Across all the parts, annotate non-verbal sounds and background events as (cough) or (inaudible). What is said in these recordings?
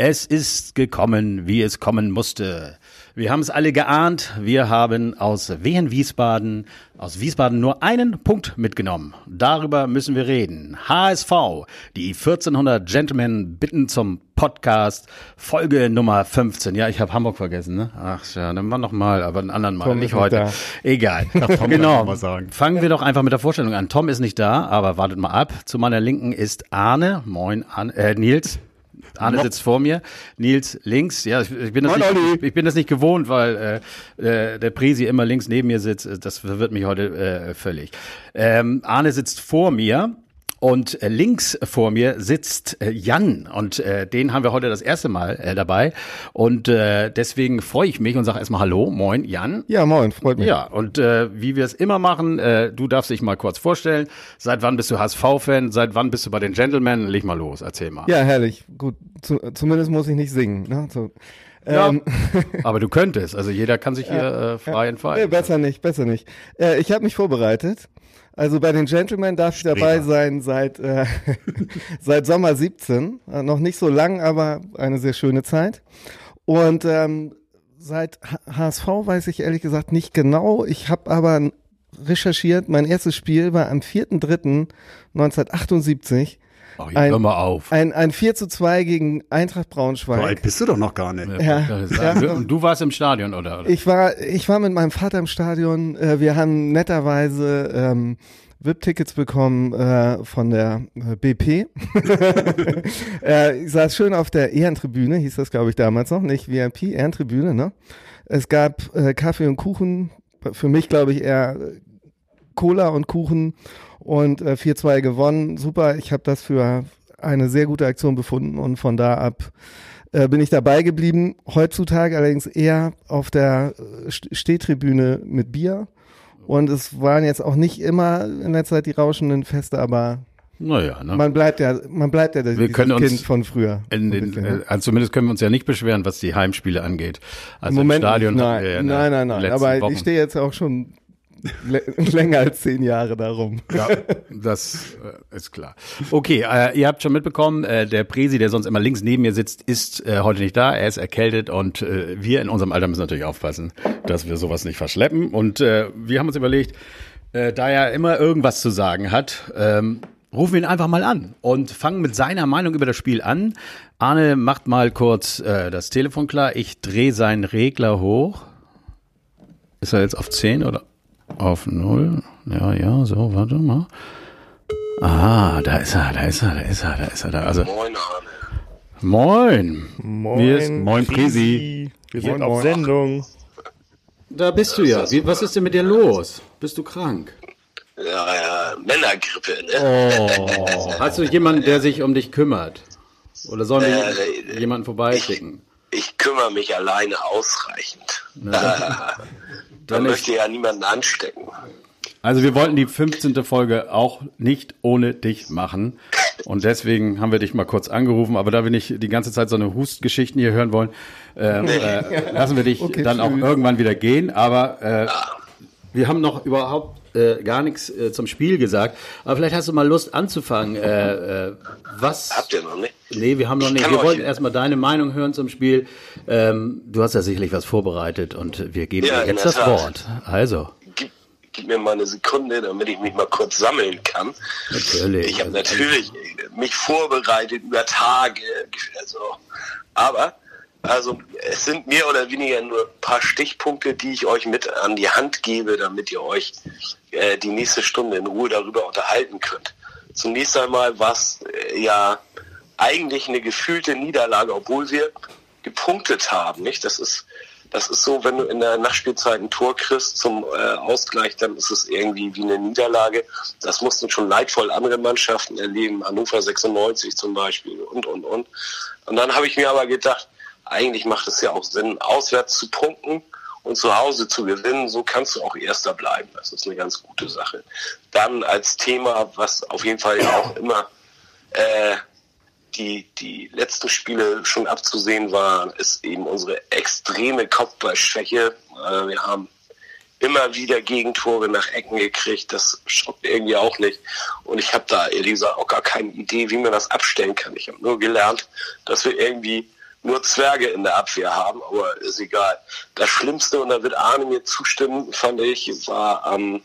Es ist gekommen, wie es kommen musste. Wir haben es alle geahnt. Wir haben aus Wehen Wiesbaden, aus Wiesbaden nur einen Punkt mitgenommen. Darüber müssen wir reden. HSV, die 1400 Gentlemen bitten zum Podcast, Folge Nummer 15. Ja, ich habe Hamburg vergessen, ne? Ach ja, dann mal noch mal, aber einen anderen Mal, Tom nicht nicht heute. da. Egal. Tom genau. Fangen wir doch einfach mit der Vorstellung an. Tom ist nicht da, aber wartet mal ab. Zu meiner Linken ist Arne. Moin, Arne, äh, Nils. Arne sitzt vor mir, Nils links. Ja, ich, ich bin das Moin, nicht, ich bin das nicht gewohnt, weil äh, äh, der Prisi immer links neben mir sitzt. Das verwirrt mich heute äh, völlig. Ähm, Arne sitzt vor mir. Und äh, links vor mir sitzt äh, Jan und äh, den haben wir heute das erste Mal äh, dabei und äh, deswegen freue ich mich und sage erstmal Hallo, moin Jan. Ja, moin, freut mich. Ja, und äh, wie wir es immer machen, äh, du darfst dich mal kurz vorstellen. Seit wann bist du HSV-Fan? Seit wann bist du bei den Gentlemen? Leg mal los, erzähl mal. Ja, herrlich. Gut, zu, zumindest muss ich nicht singen. Ne? So. Ja, Ähm, (laughs) aber du könntest. Also jeder kann sich hier äh, frei nee, entfalten. besser nicht, besser nicht. Äh, ich habe mich vorbereitet. Also bei den Gentlemen darf ich dabei sein seit, äh, (laughs) seit Sommer 17. Äh, noch nicht so lang, aber eine sehr schöne Zeit. Und ähm, seit HSV weiß ich ehrlich gesagt nicht genau. Ich habe aber recherchiert. Mein erstes Spiel war am 4.3.1978. Oh, ein- hör mal auf. Ein, ein 4 zu 2 gegen Eintracht So Braunschweig. alt bist du doch noch gar nicht. Ja, ja. Du, du warst im Stadion, oder? Ich war, ich war mit meinem Vater im Stadion. Äh, wir haben netterweise ähm, VIP-Tickets bekommen äh, von der äh, BP. (laughs) äh, ich saß schön auf der Ehrentribüne, hieß das glaube ich damals noch, nicht VIP, Ehrentribüne. Ne? Es gab äh, Kaffee und Kuchen. Für mich glaube ich eher Cola und Kuchen und äh, 4-2 gewonnen. Super, ich habe das für eine sehr gute Aktion befunden und von da ab äh, bin ich dabei geblieben. Heutzutage allerdings eher auf der äh, St- Stehtribüne mit Bier. Und es waren jetzt auch nicht immer in der Zeit die rauschenden Feste, aber Naja, ne? man bleibt ja, man bleibt ja können uns Kind von früher. in den, bisschen, ne? also zumindest können wir uns ja nicht beschweren, was die Heimspiele angeht. Also Im Moment im Stadion nein, wir ja nein, nein, nein. Aber Wochen. ich stehe jetzt auch schon (laughs) länger als zehn Jahre darum. Ja, das äh, ist klar. Okay, äh, ihr habt schon mitbekommen, äh, der Presi, der sonst immer links neben mir sitzt, ist äh, heute nicht da. Er ist erkältet und äh, wir in unserem Alter müssen natürlich aufpassen, dass wir sowas nicht verschleppen. Und äh, wir haben uns überlegt, da er immer irgendwas zu sagen hat, ähm, rufen wir ihn einfach mal an und fangen mit seiner Meinung über das Spiel an. Arne macht mal kurz das Telefon klar. Ich drehe seinen Regler hoch. Ist er jetzt auf 10 oder auf 0? Ja, ja, so, warte mal. Ah, da ist er, da ist er, da ist er, da ist er. Da. Also, Moin, Arne. moin. Ist- Moin, Prisi. Wir Moin, sind auf moin. Sendung. Da bist du ja. Wie, was ist denn mit dir los? Bist du krank? Ja, ja, Männergrippe, ne? Oh, (laughs) hast du jemanden, der sich um dich kümmert? Oder sollen wir Äh, jemanden vorbeischicken? Ich kümmere mich alleine ausreichend. Da Dann ist, möchte ja niemanden anstecken. also wir wollten die 15. Folge auch nicht ohne dich machen. Und deswegen haben wir dich mal kurz angerufen. Aber da wir nicht die ganze Zeit so eine Hustgeschichten hier hören wollen, äh, äh, lassen wir dich Okay, dann auch tschüss. irgendwann wieder gehen. Aber äh, wir haben noch überhaupt äh, gar nichts äh, zum Spiel gesagt. Aber vielleicht hast du mal Lust anzufangen. Äh, äh, was? Habt ihr noch nicht? Nee, wir haben noch nicht. Wir wollten erstmal deine Meinung hören zum Spiel. Ähm, du hast ja sicherlich was vorbereitet und wir geben Ja, dir jetzt das Tat. Wort. Also, Gib, gib mir mal eine Sekunde, damit ich mich mal kurz sammeln kann. natürlich. Ich habe natürlich mich vorbereitet über Tage. Also, aber also es sind mehr oder weniger nur ein paar Stichpunkte, die ich euch mit an die Hand gebe, damit ihr euch äh, die nächste Stunde in Ruhe darüber unterhalten könnt. Zunächst einmal war es äh, ja eigentlich eine gefühlte Niederlage, obwohl wir gepunktet haben. Nicht? Das ist das ist so, wenn du in der Nachspielzeit ein Tor kriegst zum äh, Ausgleich, dann ist es irgendwie wie eine Niederlage. Das mussten schon leidvoll andere Mannschaften erleben, Hannover 96 zum Beispiel und, und, und. Und dann habe ich mir aber gedacht, eigentlich macht es ja auch Sinn, auswärts zu punkten und zu Hause zu gewinnen. So kannst du auch Erster bleiben. Das ist eine ganz gute Sache. Dann als Thema, was auf jeden Fall ja auch immer äh, die, die letzten Spiele schon abzusehen war, ist eben unsere extreme Kopfballschwäche. Äh, wir haben immer wieder Gegentore nach Ecken gekriegt. Das schockt irgendwie auch nicht. Und ich habe da gesagt auch gar keine Idee, wie man das abstellen kann. Ich habe nur gelernt, dass wir irgendwie nur Zwerge in der Abwehr haben, aber ist egal. Das Schlimmste, und da wird Arne mir zustimmen, fand ich, war am,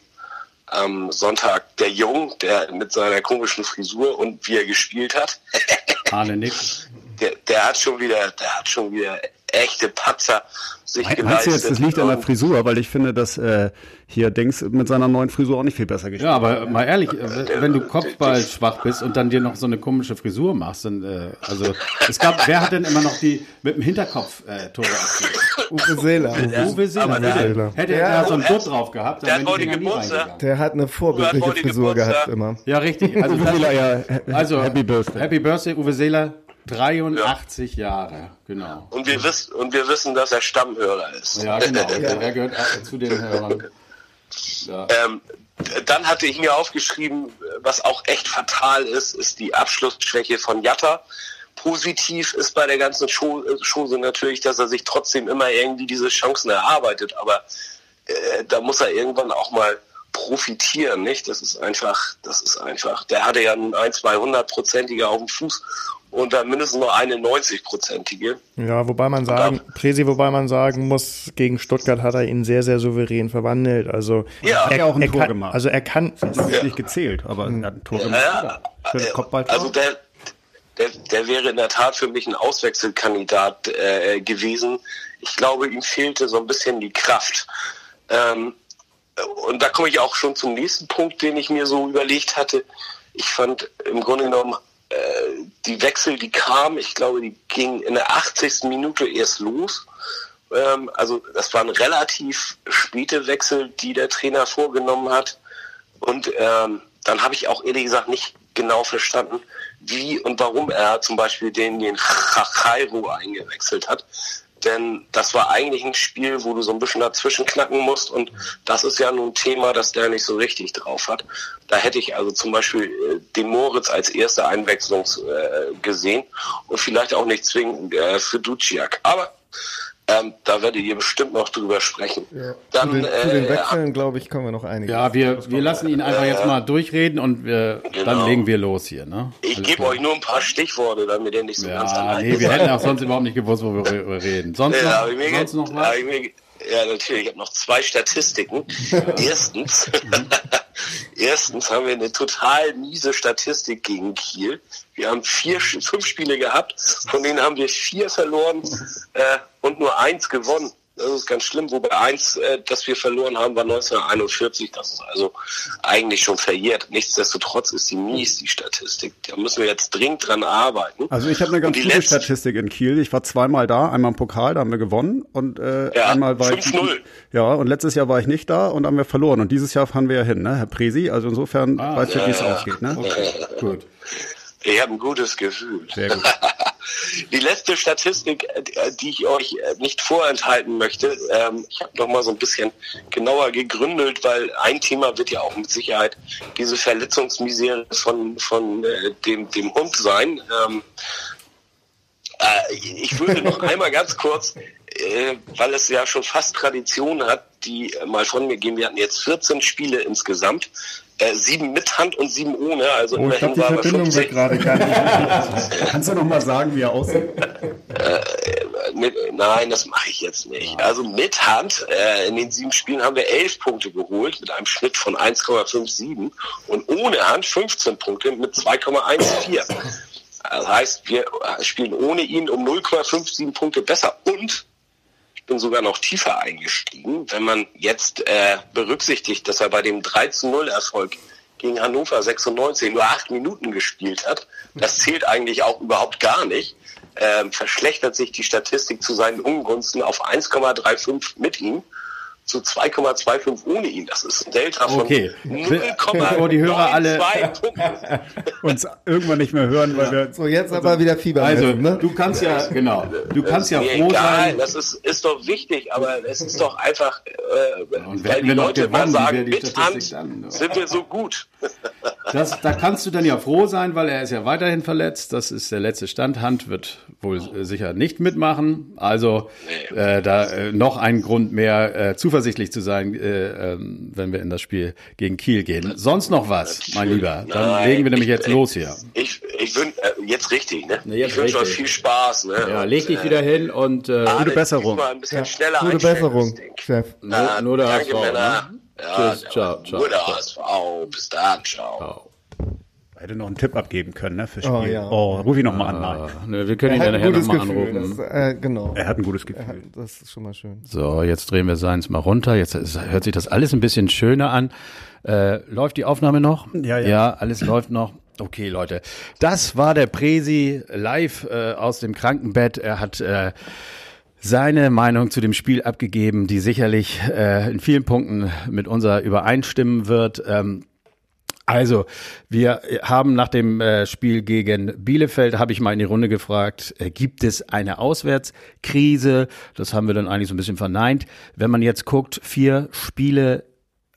am Sonntag der Jung, der mit seiner komischen Frisur und wie er gespielt hat. Arne Nick. Der, der hat schon wieder, der hat schon wieder echte Patzer sich Meinst geleistet. du jetzt, das liegt an der Frisur? Weil ich finde, dass äh, hier Dings mit seiner neuen Frisur auch nicht viel besser gespielt Ja, aber mal ehrlich, äh, wenn du Kopfball schwach bist und dann dir noch so eine komische Frisur machst, dann, äh, also, es gab, wer hat denn immer noch die mit dem Hinterkopf äh, Tore? Uwe Seeler. Uwe Seeler. aber der- Hätte, hätte er da so einen Dutt drauf gehabt, der dann hat heute die Dinger nie Geburtstag. reingegangen. Der hat eine vorbildliche Frisur gehabt immer. Ja, richtig. Also, Uwe Seeler, ja, also Happy Birthday. Happy Birthday, Uwe Seeler, 83 Jahre, genau. Und wir wissen, und wir wissen, dass er Stammhörer ist. Ja, genau. (laughs) Er gehört zu den Hörern. Ja. Ähm, dann hatte ich mir aufgeschrieben, was auch echt fatal ist, ist die Abschlussschwäche von Jatta. Positiv ist bei der ganzen Chose natürlich, dass er sich trotzdem immer irgendwie diese Chancen erarbeitet, aber äh, da muss er irgendwann auch mal profitieren, nicht? Das ist einfach, das ist einfach. Der hatte ja nun ein, 200-prozentige auf dem Fuß und dann mindestens noch eine 90-prozentige. Ja, wobei man sagen, Presi, wobei man sagen muss, gegen Stuttgart hat er ihn sehr, sehr souverän verwandelt. Also Ja. Hat ja auch ein er Tor kann, gemacht. Also er kann, Das ist nicht gezählt, aber er hat ein Tor gemacht. Ja, Kopfballtor. also der, der, der wäre in der Tat für mich ein Auswechselkandidat äh, gewesen. Ich glaube, ihm fehlte so ein bisschen die Kraft. Ähm, und da komme ich auch schon zum nächsten Punkt, den ich mir so überlegt hatte. Ich fand im Grunde genommen die Wechsel, die kamen, ich glaube, die gingen in der 80. Minute erst los. Ähm, also das waren relativ späte Wechsel, die der Trainer vorgenommen hat. Und ähm, dann habe ich auch ehrlich gesagt nicht genau verstanden, wie und warum er zum Beispiel den, den Chachairo eingewechselt hat. Denn das war eigentlich ein Spiel, wo du so ein bisschen dazwischen knacken musst. Und das ist ja nun ein Thema, das der nicht so richtig drauf hat. Da hätte ich also zum Beispiel äh, den Moritz als erste Einwechslung äh, gesehen und vielleicht auch nicht zwingend äh, für Duciak. Aber ähm, da werdet ihr bestimmt noch drüber sprechen. Dann, zu den, zu den äh, Wechseln, glaube ich, kommen wir noch einiges. Ja, wir, wir lassen ihn einfach jetzt mal durchreden und wir, dann Genau. legen wir los hier, ne? Ich gebe euch nur ein paar Stichworte, damit ihr nicht so ganz Ja, allein nee, wir hätten auch sonst überhaupt nicht gewusst, wo wir re- reden. Sonst Ja, noch, hab ich mir, sonst noch was? Ja, natürlich. Ich habe noch zwei Statistiken. (laughs) Erstens, (laughs) erstens haben wir eine total miese Statistik gegen Kiel. Wir haben vier, fünf Spiele gehabt, von denen haben wir vier verloren äh, und nur eins gewonnen. Das ist ganz schlimm, wobei eins, äh, das wir verloren haben, war 1941. Das ist also eigentlich schon verjährt. Nichtsdestotrotz ist die mies, die Statistik. Da müssen wir jetzt dringend dran arbeiten. Also ich habe eine ganz gute letzte- Statistik in Kiel. Ich war zweimal da, einmal im Pokal, da haben wir gewonnen und äh, Ja, einmal war ich 5-0. ja und letztes Jahr war ich nicht da und haben wir verloren und dieses Jahr fahren wir ja hin, ne, Herr Presi. Also insofern Ah, weißt du, wie es ausgeht, ne? Okay, gut. Ich habe ein gutes Gefühl. Gut. (laughs) Die letzte Statistik, äh, die ich euch äh, nicht vorenthalten möchte, ähm, ich habe noch mal so ein bisschen genauer gegründet, weil ein Thema wird ja auch mit Sicherheit diese Verletzungsmisere von, von äh, dem, dem Hund sein. Ähm, äh, ich würde noch (laughs) einmal ganz kurz, weil es ja schon fast Tradition hat, die mal von mir gehen. Wir hatten jetzt 14 Spiele insgesamt, äh, sieben mit Hand und sieben ohne. Also oh, ich glaube, die Verbindung 50. wird gerade gar nicht. (laughs) Kannst du noch mal sagen, wie er aussieht? Mit, nein, das mache ich jetzt nicht. Also mit Hand, äh, in den sieben Spielen haben wir elf Punkte geholt mit einem Schnitt von 1,57 und ohne Hand 15 Punkte mit 2,14. Das heißt, wir spielen ohne ihn um 0,57 Punkte besser und ich bin sogar noch tiefer eingestiegen, wenn man jetzt äh, berücksichtigt, dass er bei dem 13-0-Erfolg gegen Hannover 96 nur acht Minuten gespielt hat. Das zählt eigentlich auch überhaupt gar nicht. Ähm, verschlechtert sich die Statistik zu seinen Ungunsten auf 1,35 mit ihm zu 2,25 ohne ihn. Das ist ein Delta von Okay. 0,92 Bevor die Hörer alle-. (laughs) Uns irgendwann nicht mehr hören, weil wir So, jetzt aber wieder Fieber Also, messen, ne? du kannst ja, genau, du kannst ja froh egal, sein. das ist, ist doch wichtig, aber es ist doch einfach, äh, Und weil die wir noch Leute gewonnen, mal sagen, mit Statistik Hand dann, ne? sind wir so gut. Das, da kannst du dann ja froh sein, weil er ist ja weiterhin verletzt. Das ist der letzte Stand. Hand wird wohl äh, sicher nicht mitmachen. Also äh, da äh, noch ein Grund mehr, äh, zuversichtlich zu sein, äh, ähm, wenn wir in das Spiel gegen Kiel gehen. Sonst noch was, mein Lieber? Dann Nein, legen wir nämlich ich- jetzt los hier. Ich, ich wünsche, äh, jetzt richtig, ne? Nee, jetzt ich wünsche euch viel Spaß, ne? Ja, Und, leg dich äh, wieder hin und äh, Alex, Besserung. Ein bisschen Ja, schneller gute Besserung. Chef. Na, nur der danke, HSV, Männer. ne? Ja, Tschüss, ciao, ciao, Nur der ciao. HSV. Bis dann, ciao. Ciao. Hätte noch einen Tipp abgeben können, ne, fürs Spiel. Oh, ja. Oh, ruf ihn noch mal an. Ah, Nein. ne, wir können ihn Er hat nachher gutes nochmal anrufen. Das, äh, genau. Er hat ein gutes Gefühl. das ist schon mal schön. So, jetzt drehen wir seins mal runter. Jetzt hört sich das alles ein bisschen schöner an. Äh, läuft die Aufnahme noch? Ja, ja. Ja, alles läuft noch. Okay, Leute. Das war der Presi live äh, aus dem Krankenbett. Er hat äh, seine Meinung zu dem Spiel abgegeben, die sicherlich äh, in vielen Punkten mit unserer übereinstimmen wird. Ähm, also, wir haben nach dem äh, Spiel gegen Bielefeld, habe ich mal in die Runde gefragt, äh, gibt es eine Auswärtskrise? Das haben wir dann eigentlich so ein bisschen verneint. Wenn man jetzt guckt, vier Spiele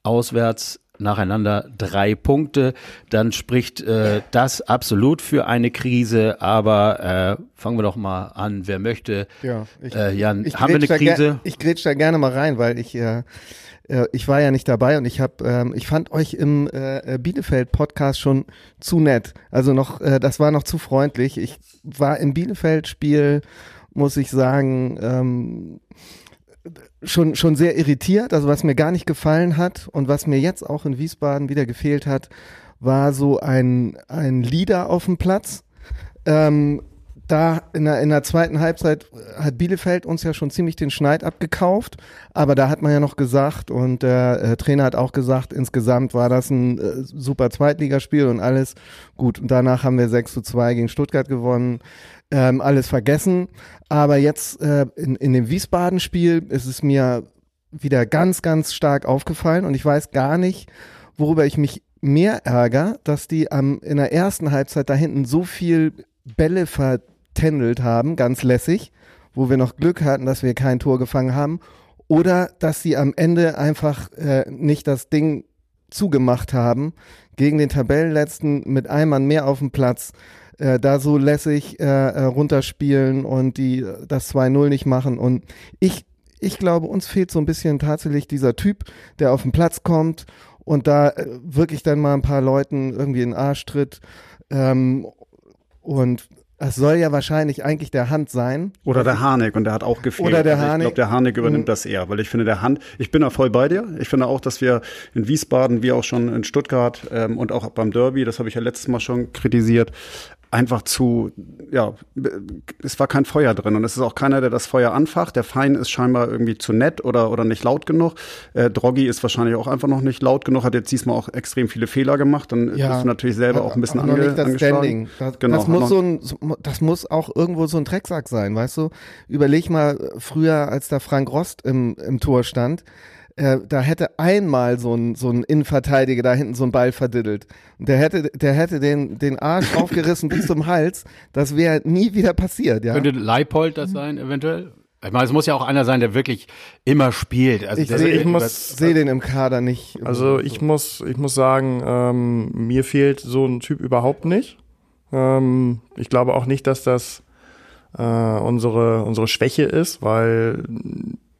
auswärts nacheinander drei Punkte, dann spricht äh, das absolut für eine Krise. Aber äh, fangen wir doch mal an. Wer möchte? Ja, ich, Äh, Jan, ich haben wir eine grätsch da Krise? Ich grätsch da gerne mal rein, weil ich äh, äh, ich war ja nicht dabei und ich habe ähm, ich fand euch im äh, Bielefeld Podcast schon zu nett. Also noch äh, das war noch zu freundlich. Ich war im Bielefeld Spiel muss ich sagen ähm, schon schon sehr irritiert, also was mir gar nicht gefallen hat und was mir jetzt auch in Wiesbaden wieder gefehlt hat, war so ein ein Leader auf dem Platz. Ähm, da in der, in der zweiten Halbzeit hat Bielefeld uns ja schon ziemlich den Schneid abgekauft, aber da hat man ja noch gesagt und der äh, Trainer hat auch gesagt, insgesamt war das ein äh, super Zweitligaspiel und alles gut. Und danach haben wir 6 zu 2 gegen Stuttgart gewonnen, ähm, alles vergessen. Aber jetzt äh, in, in dem Wiesbaden-Spiel ist es mir wieder ganz, ganz stark aufgefallen und ich weiß gar nicht, worüber ich mich mehr ärgere, dass die am, in der ersten Halbzeit da hinten so viel Bälle vertändelt haben, ganz lässig, wo wir noch Glück hatten, dass wir kein Tor gefangen haben, oder dass sie am Ende einfach äh, nicht das Ding zugemacht haben gegen den Tabellenletzten mit einem Mann mehr auf dem Platz, äh, da so lässig äh, äh, runterspielen und die äh, das 2-0 nicht machen. Und ich, ich glaube, uns fehlt so ein bisschen tatsächlich dieser Typ, der auf den Platz kommt und da wirklich dann mal ein paar Leuten irgendwie in den Arsch tritt. Ähm, und es soll ja wahrscheinlich eigentlich der Hand sein. Oder der Harnik und der hat auch gefehlt. Oder der also ich Harnik. glaube, der Harnik übernimmt Mhm. das eher, weil ich finde, der Hand, ich bin da voll bei dir. Ich finde auch, dass wir in Wiesbaden, wie auch schon in Stuttgart ähm, und auch beim Derby, das habe ich ja letztes Mal schon kritisiert, einfach zu, ja, es war kein Feuer drin und es ist auch keiner, der das Feuer anfacht. Der Fein ist scheinbar irgendwie zu nett oder, oder nicht laut genug. Äh, Droggi ist wahrscheinlich auch einfach noch nicht laut genug, hat jetzt diesmal auch extrem viele Fehler gemacht. Dann bist du natürlich selber auch ein bisschen ange, nicht das angeschlagen. Standing. Das, Genau, das muss so ein, das muss auch irgendwo so ein Drecksack sein, weißt du? Überleg mal äh, früher, als da Frank Rost im, im Tor stand, äh, da hätte einmal so ein, so ein Innenverteidiger da hinten so einen Ball verdiddelt. Und der hätte, der hätte den, den Arsch aufgerissen bis zum Hals. Das wäre nie wieder passiert, ja. Könnte Leipold das sein, eventuell? Ich meine, es muss ja auch einer sein, der wirklich immer spielt. Also Ich sehe seh den im Kader nicht. Also ich muss, ich muss sagen, ähm, mir fehlt so ein Typ überhaupt nicht. Ähm, ich glaube auch nicht, dass das äh, unsere, unsere Schwäche ist, weil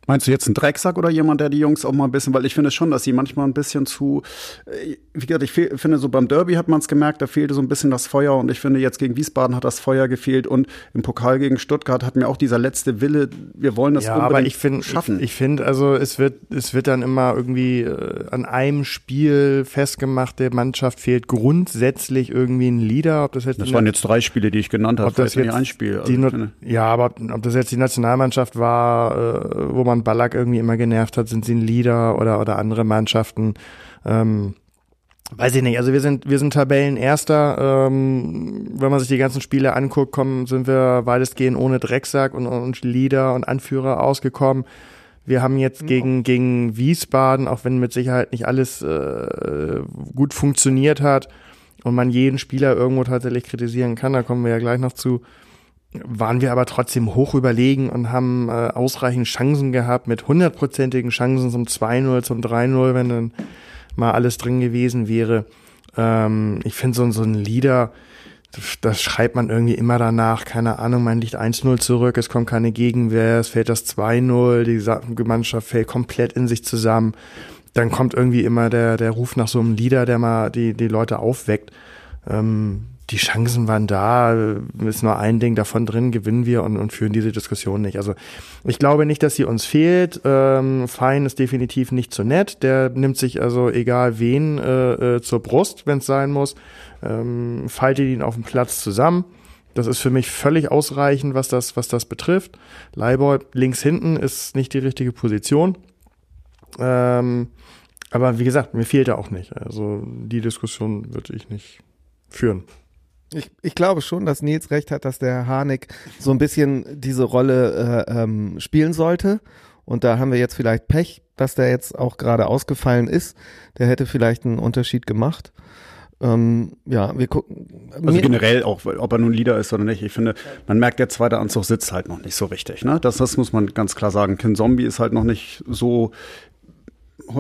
Meinst du jetzt einen Drecksack oder jemand, der die Jungs auch mal ein bisschen, weil ich finde schon, dass sie manchmal ein bisschen zu, äh, wie gesagt, ich finde so beim Derby hat man es gemerkt, da fehlte so ein bisschen das Feuer und ich finde jetzt gegen Wiesbaden hat das Feuer gefehlt und im Pokal gegen Stuttgart hat mir auch dieser letzte Wille, wir wollen das ja, unbedingt aber ich finde, schaffen. ich, ich finde, also es wird, es wird dann immer irgendwie äh, an einem Spiel festgemacht, der Mannschaft fehlt grundsätzlich irgendwie ein Leader, ob das jetzt das waren jetzt drei Spiele, die ich genannt habe, ob das nicht jetzt ein Spiel. Also die ja, aber ob das jetzt die Nationalmannschaft war, äh, wo man Ballack irgendwie immer genervt hat, sind sie ein Leader oder oder andere Mannschaften. Ähm, weiß ich nicht. Also wir sind wir sind Tabellenerster. Ähm, wenn man sich die ganzen Spiele anguckt, kommen sind wir weitestgehend ohne Drecksack und, und Leader und Anführer ausgekommen. Wir haben jetzt gegen, gegen Wiesbaden, auch wenn mit Sicherheit nicht alles äh, gut funktioniert hat und man jeden Spieler irgendwo tatsächlich kritisieren kann, da kommen wir ja gleich noch zu, waren wir aber trotzdem hoch überlegen und haben äh, ausreichend Chancen gehabt, mit hundertprozentigen Chancen zum 2-0, zum 3-0, wenn dann mal alles drin gewesen wäre. Ähm, ich finde so, so ein Leader, das schreibt man irgendwie immer danach, keine Ahnung, man liegt 1-0 zurück, es kommt keine Gegenwehr, es fällt das 2-0, die Mannschaft fällt komplett in sich zusammen. Dann kommt irgendwie immer der, der Ruf nach so einem Leader, der mal die, die Leute aufweckt. Ähm, die Chancen waren da, ist nur ein Ding davon drin, gewinnen wir und, und führen diese Diskussion nicht. Also ich glaube nicht, dass sie uns fehlt. Ähm, Fein ist definitiv nicht so nett. Der nimmt sich also egal wen äh, äh, zur Brust, wenn es sein muss, ähm, faltet ihn auf dem Platz zusammen. Das ist für mich völlig ausreichend, was das, was das betrifft. Leibold links hinten ist nicht die richtige Position. Ähm, aber wie gesagt, mir fehlt er auch nicht. Also die Diskussion würde ich nicht führen. Ich, ich glaube schon, dass Nils recht hat, dass der Harnik so ein bisschen diese Rolle äh, ähm, spielen sollte. Und da haben wir jetzt vielleicht Pech, dass der jetzt auch gerade ausgefallen ist. Der hätte vielleicht einen Unterschied gemacht. Ähm, ja, wir gucken. Also generell auch, ob er nun Leader ist oder nicht. Ich finde, man merkt, der zweite Anzug sitzt halt noch nicht so richtig. Ne? Das, das muss man ganz klar sagen. Kin Zombie ist halt noch nicht so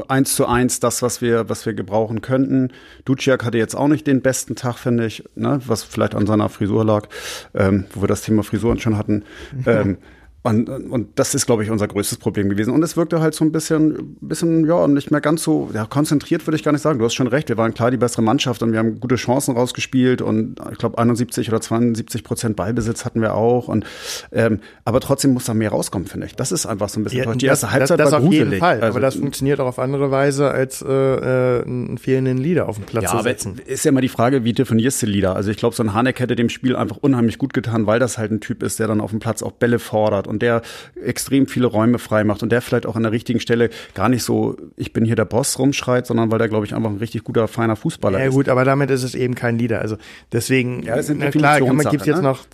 eins zu eins das, was wir, was wir gebrauchen könnten. Duciak hatte jetzt auch nicht den besten Tag, finde ich, ne? was vielleicht an seiner Frisur lag, ähm, wo wir das Thema Frisuren schon hatten. ähm, (laughs) und, und das ist, glaube ich, unser größtes Problem gewesen. Und es wirkte halt so ein bisschen, bisschen, ja, nicht mehr ganz so, ja, konzentriert würde ich gar nicht sagen. Du hast schon recht, wir waren klar die bessere Mannschaft und wir haben gute Chancen rausgespielt und ich glaube 71 oder 72 Prozent Ballbesitz hatten wir auch. Und ähm, aber trotzdem muss da mehr rauskommen, finde ich. Das ist einfach so ein bisschen. Ja, die erste Halbzeit das, das war auf gruselig. jeden Fall. Also, aber das funktioniert auch auf andere Weise als äh, äh, einen fehlenden Leader auf dem Platz ja, zu setzen. Aber ist ja immer die Frage, wie definierst du Leader? Also ich glaube, so ein Hanek hätte dem Spiel einfach unheimlich gut getan, weil das halt ein Typ ist, der dann auf dem Platz auch Bälle fordert und und der extrem viele Räume frei macht und der vielleicht auch an der richtigen Stelle gar nicht so, ich bin hier der Boss rumschreit, sondern weil der, glaube ich, einfach ein richtig guter, feiner Fußballer ja, ist. Ja gut, aber damit ist es eben kein Leader. Also deswegen, ja, das sind na klar, gibt es jetzt ne? noch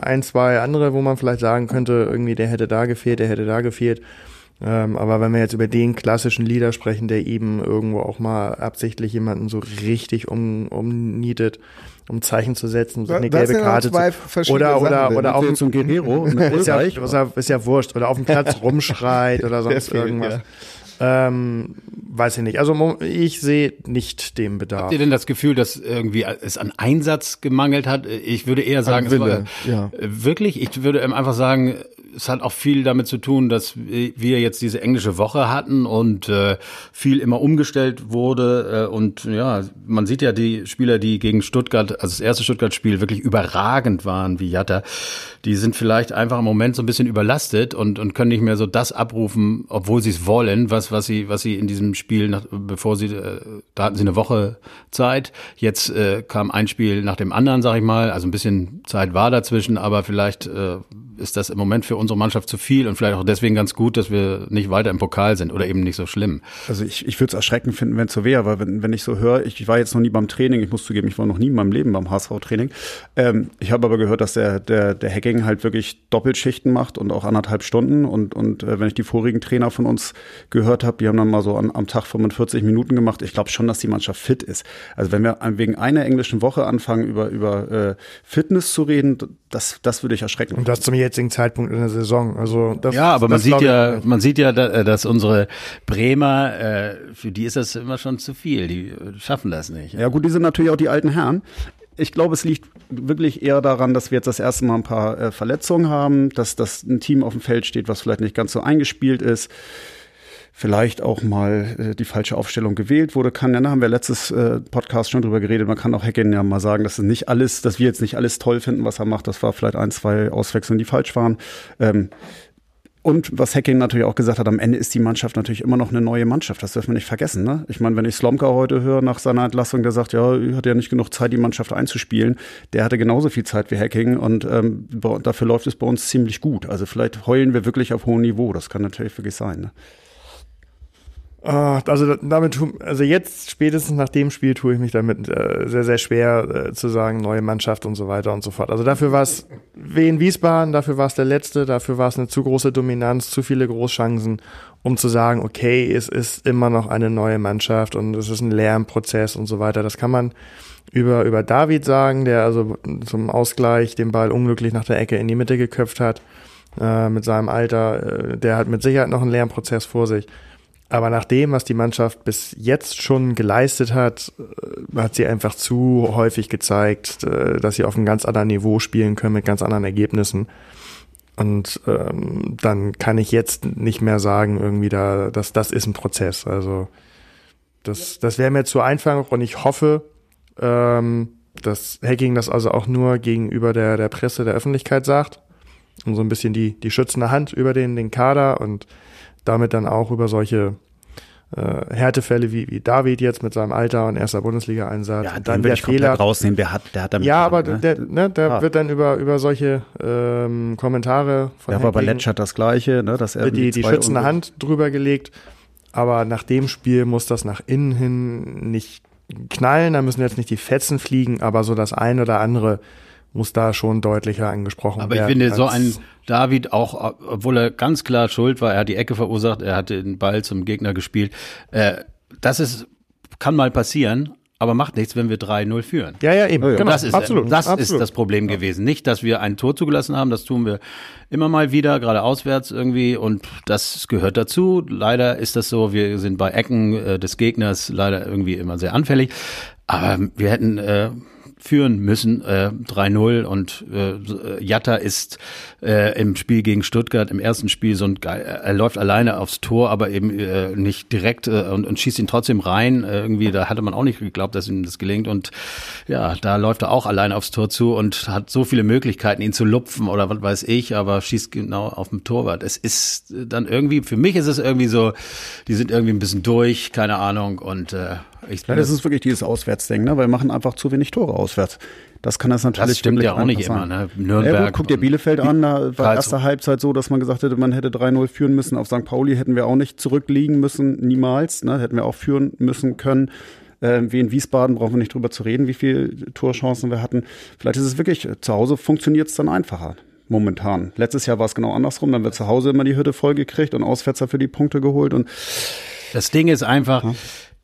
ein, zwei andere, wo man vielleicht sagen könnte, irgendwie der hätte da gefehlt, der hätte da gefehlt. Ähm, aber wenn wir jetzt über den klassischen Leader sprechen, der eben irgendwo auch mal absichtlich jemanden so richtig um, umnietet, um Zeichen zu setzen, so eine gelbe Karte zu, oder oder Sachen, oder auf zum Guerrero (laughs) ist, ja, ist, ja, ist ja wurscht oder auf dem Platz (laughs) rumschreit oder sonst fehlt, irgendwas. Ja. Ähm, weiß ich nicht. Also ich sehe nicht den Bedarf. Habt ihr denn das Gefühl, dass irgendwie es an Einsatz gemangelt hat? Ich würde eher sagen, es war, ja. wirklich, ich würde einfach sagen, es hat auch viel damit zu tun, dass wir jetzt diese englische Woche hatten und äh, viel immer umgestellt wurde. Äh, und ja, man sieht ja die Spieler, die gegen Stuttgart, also das erste Stuttgart-Spiel wirklich überragend waren, wie Jatta, die sind vielleicht einfach im Moment so ein bisschen überlastet und, und können nicht mehr so das abrufen, obwohl sie es wollen, was, was sie, was sie in diesem Spiel, nach, bevor sie, äh, da hatten sie eine Woche Zeit. Jetzt äh, kam ein Spiel nach dem anderen, sag ich mal. Also ein bisschen Zeit war dazwischen, aber vielleicht äh, ist das im Moment für unsere Mannschaft zu viel und vielleicht auch deswegen ganz gut, dass wir nicht weiter im Pokal sind oder eben nicht so schlimm. Also ich, ich würde es erschreckend finden, wenn es so wäre, weil wenn, wenn ich so höre, ich, ich war jetzt noch nie beim Training, ich muss zugeben, ich war noch nie in meinem Leben beim HSV-Training. Ähm, ich habe aber gehört, dass der, der, der Hacking halt wirklich Doppelschichten macht und auch anderthalb Stunden und, und äh, wenn ich die vorigen Trainer von uns gehört habe, die haben dann mal so an, am Tag 45 Minuten gemacht. Ich glaube schon, dass die Mannschaft fit ist. Also wenn wir wegen einer englischen Woche anfangen, über, über äh, Fitness zu reden, das, das würde ich erschrecken. Und das zum jetzigen Zeitpunkt in der Saison. Also das, ja, aber man sieht ja, man sieht ja, äh, dass unsere Bremer, äh, für die ist das immer schon zu viel. Die schaffen das nicht. Ja gut, die sind natürlich auch die alten Herren. Ich glaube, es liegt wirklich eher daran, dass wir jetzt das erste Mal ein paar äh, Verletzungen haben, dass das ein Team auf dem Feld steht, was vielleicht nicht ganz so eingespielt ist vielleicht auch mal äh, die falsche Aufstellung gewählt wurde. Kann ja, da haben wir letztes äh, Podcast schon drüber geredet. Man kann auch Hacken ja mal sagen, dass es nicht alles, dass wir jetzt nicht alles toll finden, was er macht. Das war vielleicht ein, zwei Auswechslungen, die falsch waren. Ähm, und was Hacking natürlich auch gesagt hat, am Ende ist die Mannschaft natürlich immer noch eine neue Mannschaft. Das dürfen wir nicht vergessen. Ne? Ich meine, wenn ich Slomka heute höre nach seiner Entlassung, der sagt, ja, ich hatte ja nicht genug Zeit, die Mannschaft einzuspielen. Der hatte genauso viel Zeit wie Hacking und ähm, dafür läuft es bei uns ziemlich gut. Also vielleicht heulen wir wirklich auf hohem Niveau. Das kann natürlich wirklich sein. Ne? Ah, also damit, also jetzt spätestens nach dem Spiel tue ich mich damit äh, sehr, sehr schwer äh, zu sagen, neue Mannschaft und so weiter und so fort. Also dafür war es Wien Wiesbaden, dafür war es der letzte, dafür war es eine zu große Dominanz, zu viele Großchancen, um zu sagen, okay, es ist immer noch eine neue Mannschaft und es ist ein Lernprozess und so weiter. Das kann man über, über David sagen, der also zum Ausgleich den Ball unglücklich nach der Ecke in die Mitte geköpft hat, äh, mit seinem Alter. Äh, der hat mit Sicherheit noch einen Lernprozess vor sich. Aber nach dem, was die Mannschaft bis jetzt schon geleistet hat, äh, hat sie einfach zu häufig gezeigt, äh, dass sie auf einem ganz anderen Niveau spielen können mit ganz anderen Ergebnissen. Und ähm, dann kann ich jetzt nicht mehr sagen, irgendwie da, dass das ist ein Prozess. Also das, das wäre mir zu einfach und ich hoffe, ähm, dass Hacking das also auch nur gegenüber der, der Presse, der Öffentlichkeit sagt und so ein bisschen die, die schützende Hand über den, den Kader und damit dann auch über solche äh, Härtefälle wie, wie David jetzt mit seinem Alter und erster Bundesliga-Einsatz. Ja, dann will ich komplett Fehler. rausnehmen. Der hat, der hat damit. Ja, aber ne? der, ne, der Ah. wird dann über, über solche ähm, Kommentare von Ja, war bei Hacking- Letschert das Gleiche, ne, dass er die, die schützende Hand drüber gelegt. Aber nach dem Spiel muss das nach innen hin nicht knallen. Da müssen jetzt nicht die Fetzen fliegen, aber so das eine oder andere muss da schon deutlicher angesprochen Aber ich werden. finde, so ein David auch, obwohl er ganz klar schuld war, er hat die Ecke verursacht, er hatte den Ball zum Gegner gespielt. Äh, das ist, kann mal passieren, aber macht nichts, wenn wir 3-0 führen. Ja, ja, eben. Ja, ja. Genau, das ist, absolut. das absolut. ist das Problem gewesen. Nicht, dass wir ein Tor zugelassen haben, das tun wir immer mal wieder, gerade auswärts irgendwie und das gehört dazu. Leider ist das so, wir sind bei Ecken äh, des Gegners leider irgendwie immer sehr anfällig, aber wir hätten äh, führen müssen, äh, 3-0 und äh, Jatta ist äh, im Spiel gegen Stuttgart im ersten Spiel so ein er läuft alleine aufs Tor, aber eben äh, nicht direkt äh, und, und schießt ihn trotzdem rein. Äh, irgendwie, da hatte man auch nicht geglaubt, dass ihm das gelingt und ja, da läuft er auch alleine aufs Tor zu und hat so viele Möglichkeiten, ihn zu lupfen oder was weiß ich, aber schießt genau auf dem Torwart. Es ist dann irgendwie, für mich ist es irgendwie so, die sind irgendwie ein bisschen durch, keine Ahnung und äh, ich das ist wirklich dieses Auswärtsding, ne? weil wir machen einfach zu wenig Tore auswärts. Das kann das natürlich das stimmt ja auch nicht immer, ne? Nürnberg. Ja, gut, guck dir Bielefeld an, da war erste Halbzeit so, dass man gesagt hätte, man hätte 3-0 führen müssen. Auf St. Pauli hätten wir auch nicht zurückliegen müssen, niemals. Ne? Hätten wir auch führen müssen können. Ähm, wie in Wiesbaden brauchen wir nicht drüber zu reden, wie viele Torchancen wir hatten. Vielleicht ist es wirklich, zu Hause funktioniert es dann einfacher. Momentan. Letztes Jahr war es genau andersrum. Dann wird zu Hause immer die Hütte voll gekriegt und auswärts dafür die Punkte geholt. Und Das Ding ist einfach,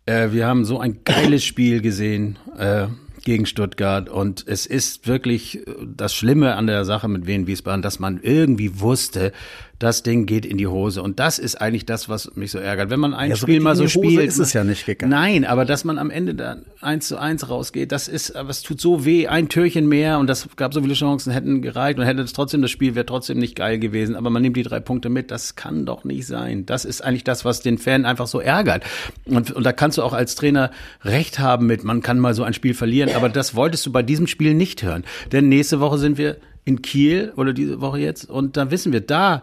äh, wir haben so ein geiles Spiel gesehen äh, gegen Stuttgart. Und es ist wirklich äh, das Schlimme an der Sache mit Wien Wiesbaden, dass man irgendwie wusste, das Ding geht in die Hose und das ist eigentlich das, was mich so ärgert. Wenn man ein Ja, so Spiel richtig mal so Hose spielt, ist es ja nicht gegangen. Nein, aber dass man am Ende dann eins zu eins rausgeht, das ist, aber es tut so weh, ein Türchen mehr und das gab so viele Chancen, hätten gereicht und hätte es trotzdem, das Spiel wäre trotzdem nicht geil gewesen, aber man nimmt die drei Punkte mit, das kann doch nicht sein. Das ist eigentlich das, was den Fan einfach so ärgert. Und, und da kannst du auch als Trainer recht haben mit, man kann mal so ein Spiel verlieren, aber das wolltest du bei diesem Spiel nicht hören. Denn nächste Woche sind wir in Kiel oder diese Woche jetzt. Und dann wissen wir, da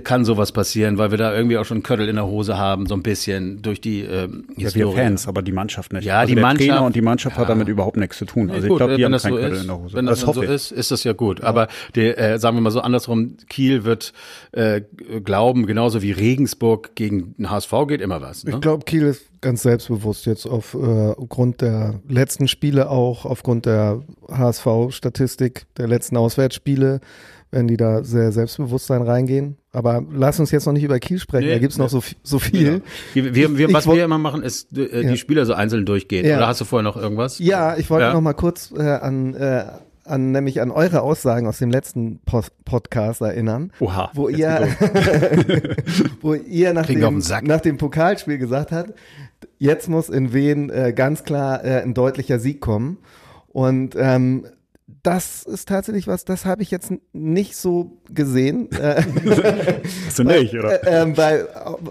kann sowas passieren, weil wir da irgendwie auch schon Köttel in der Hose haben, so ein bisschen durch die ähm, Ja, Historie. wir Fans, aber die Mannschaft nicht. Ja, also die der Mannschaft- Trainer und die Mannschaft hat Ja. damit überhaupt nichts zu tun. Also ich gut, glaube, die wenn haben das keinen so Köttel ist, in der Hose. Wenn das, das so ich. ist, ist das ja gut. Aber der, äh, sagen wir mal so andersrum, Kiel wird äh, glauben, genauso wie Regensburg gegen den HSV geht immer was. Ne? Ich glaube, Kiel ist ganz selbstbewusst jetzt auf äh, aufgrund der letzten Spiele auch, aufgrund der HSV-Statistik der letzten Auswärtsspiele, werden die da sehr Selbstbewusstsein reingehen. Aber lass uns jetzt noch nicht über Kiel sprechen, Nee, da gibt's noch nee. so, vi- so viel. wir, wir, wir, was wir immer machen, ist äh, Ja. die Spieler so einzeln durchgehen. Ja. Oder hast du vorher noch irgendwas? Ja, ich wollte Ja. noch mal kurz äh, an, äh, an nämlich an eure Aussagen aus dem letzten Post Podcast erinnern, Oha. wo ihr, (laughs) wo ihr nach Kriegen dem, nach dem Pokalspiel gesagt habt, jetzt muss in Wien äh, ganz klar äh, ein deutlicher Sieg kommen. Und ähm, das ist tatsächlich was, das habe ich jetzt nicht so gesehen. (laughs) Äh, Hast du nicht, oder? äh, ähm, bei,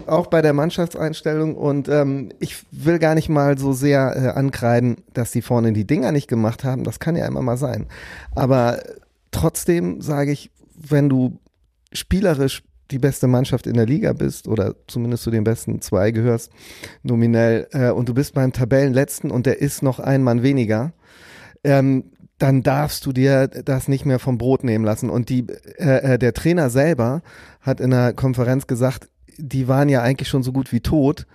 auch bei der Mannschaftseinstellung und ähm, ich will gar nicht mal so sehr äh, ankreiden, dass die vorne die Dinger nicht gemacht haben. Das kann ja immer mal sein. Aber trotzdem sage ich, wenn du spielerisch die beste Mannschaft in der Liga bist oder zumindest zu den besten zwei gehörst, nominell, äh, und du bist beim Tabellenletzten und der ist noch ein Mann weniger, ähm, dann darfst du dir das nicht mehr vom Brot nehmen lassen. Und die, äh, äh, der Trainer selber hat in einer Konferenz gesagt, die waren ja eigentlich schon so gut wie tot.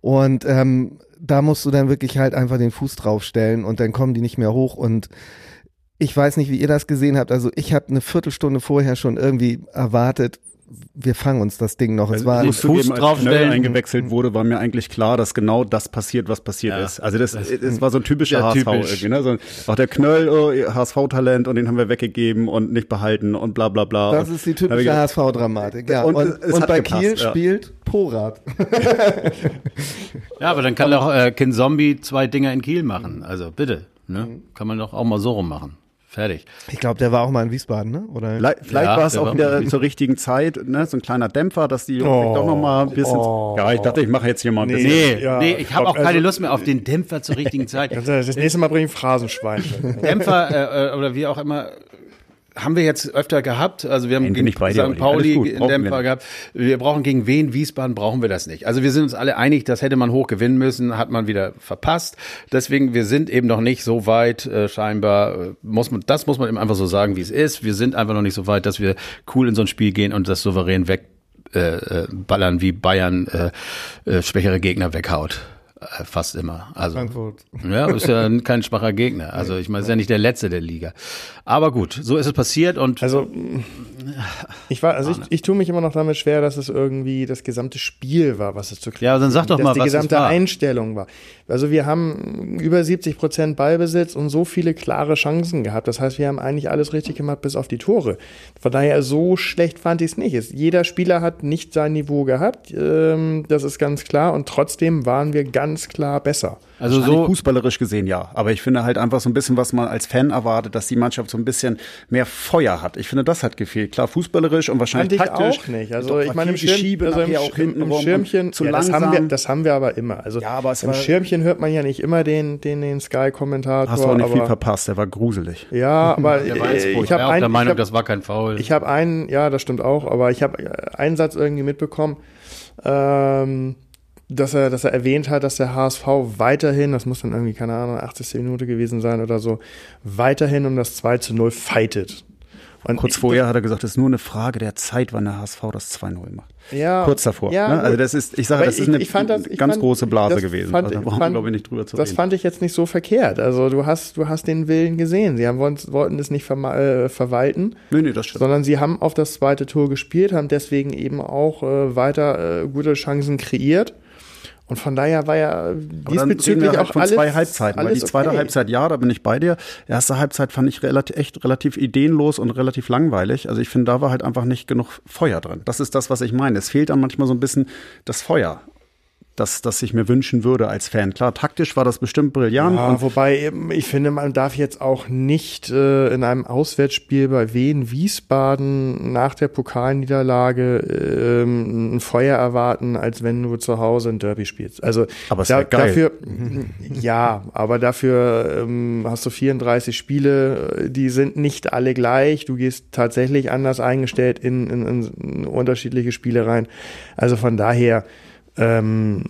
Und ähm, da musst du dann wirklich halt einfach den Fuß draufstellen und dann kommen die nicht mehr hoch. Und ich weiß nicht, wie ihr das gesehen habt. Also ich habe eine Viertelstunde vorher schon irgendwie erwartet, wir fangen uns das Ding noch. Es Also, war muss Fuß draufstellen. Knöll eingewechselt wurde, war mir eigentlich klar, dass genau das passiert, was passiert Ja, ist. Also das, das- es war so ein typischer Ja, HSV typisch. irgendwie, ne? So, auch der Knöll, oh, HSV-Talent und den haben wir weggegeben und nicht behalten und bla bla bla. das und, ist die typische HSV-Dramatik. Ja. Und Und, es und, bei gepasst, Kiel ja. spielt Porat. Ja, aber dann kann doch äh, Kin Zombie zwei Dinger in Kiel machen. Also bitte, ne? Kann man doch auch mal so rummachen. Fertig. Ich glaube, der war auch mal in Wiesbaden, ne? Oder? Vielleicht, vielleicht Ja, war es auch wieder zur richtigen Zeit, ne? so ein kleiner Dämpfer, dass die Jungs Oh, doch noch mal ein bisschen. oh. ja, ich dachte, ich mache jetzt hier mal ein bisschen. Nee, Ja, nee, ich habe auch also- keine Lust mehr auf den Dämpfer zur richtigen Zeit. (laughs) Das nächste Mal bringe ich ein Phrasenschwein. Dämpfer äh, äh, oder wie auch immer haben wir jetzt öfter gehabt. Also wir haben Bin gegen St. Pauli gut, wir Dämpfer gehabt. Wir brauchen gegen Wien, Wiesbaden brauchen wir das nicht. Also wir sind uns alle einig, das hätte man hoch gewinnen müssen, hat man wieder verpasst. Deswegen, wir sind eben noch nicht so weit, äh, scheinbar, äh, muss man, das muss man eben einfach so sagen, wie es ist. Wir sind einfach noch nicht so weit, dass wir cool in so ein Spiel gehen und das souverän weg äh, äh, wie Bayern äh, äh, schwächere Gegner weghaut. Äh, fast immer. Also Frankfurt. ja, ist ja (laughs) kein schwacher Gegner. Also ich meine, ist ja nicht der letzte der Liga. Aber gut, so ist es passiert und Also (sighs) ich war, also ich, ich tue mich immer noch damit schwer, dass es irgendwie das gesamte Spiel war, was es zu Ja, dann sag doch dass mal, die was es gesamte war. Einstellung war. Also wir haben über 70 Prozent Ballbesitz und so viele klare Chancen gehabt. Das heißt, wir haben eigentlich alles richtig gemacht, bis auf die Tore. Von daher so schlecht fand ich es nicht. Jeder Spieler hat nicht sein Niveau gehabt, ähm, das ist ganz klar. Und trotzdem waren wir ganz klar besser. also so fußballerisch gesehen ja, aber ich finde halt einfach so ein bisschen, was man als Fan erwartet, dass die Mannschaft so ein bisschen mehr Feuer hat. Ich finde, das hat gefehlt. Klar, fußballerisch und wahrscheinlich Fand ich taktisch. auch nicht. Also ich meine, im, Schirm, also im, auch im rum Schirmchen, zu ja, das, haben wir, das haben wir aber immer. Also Ja, aber es im war- Schirmchen hört man ja nicht immer den, den, den Sky-Kommentator. Hast du auch nicht viel verpasst, der war gruselig. Ja, aber der war äh, ich ich habe auch ein, der Meinung, ich hab, das war kein Foul. ich habe einen, ja, das stimmt auch, aber ich habe einen Satz irgendwie mitbekommen, ähm, dass er, dass er erwähnt hat, dass der HSV weiterhin, das muss dann irgendwie, keine Ahnung, 80. Minute gewesen sein oder so, weiterhin um das 2 zu 0 fightet. Und Kurz vorher hat er gesagt, es ist nur eine Frage der Zeit, wann der HSV das 2-0 macht. ja, Kurz davor. Ja, ne? Also das ist, ich sage, das ist ich- eine ich fand das- ich ganz fand- große Blase das gewesen. fand- also, da brauchen wir, fand- glaube ich, nicht drüber zu Das reden. fand ich jetzt nicht so verkehrt. Also du hast, du hast den Willen gesehen. Sie haben, wollten, es nicht äh, verwalten, nee, nee, das stimmt. sondern sie haben auf das zweite Tor gespielt, haben deswegen eben auch äh, weiter äh, gute Chancen kreiert. Und von daher war ja diesbezüglich halt auch von alles, zwei Halbzeiten, weil alles die zweite okay. Halbzeit, ja, da bin ich bei dir. Erste Halbzeit fand ich relativ, echt relativ ideenlos und relativ langweilig. Also ich finde, da war halt einfach nicht genug Feuer drin. Das ist das, was ich meine. Es fehlt dann manchmal so ein bisschen das Feuer, das, das ich mir wünschen würde als Fan. Klar, taktisch war das bestimmt brillant. Ja, und wobei eben, ich finde, man darf jetzt auch nicht äh, in einem Auswärtsspiel bei Wien Wiesbaden nach der Pokalniederlage ähm, ein Feuer erwarten, als wenn du zu Hause ein Derby spielst. Also Aber es geil. dafür, (laughs) ja, aber dafür ähm, hast du 34 Spiele, äh, die sind nicht alle gleich. Du gehst tatsächlich anders eingestellt in, in, in unterschiedliche Spiele rein. Also von daher ähm,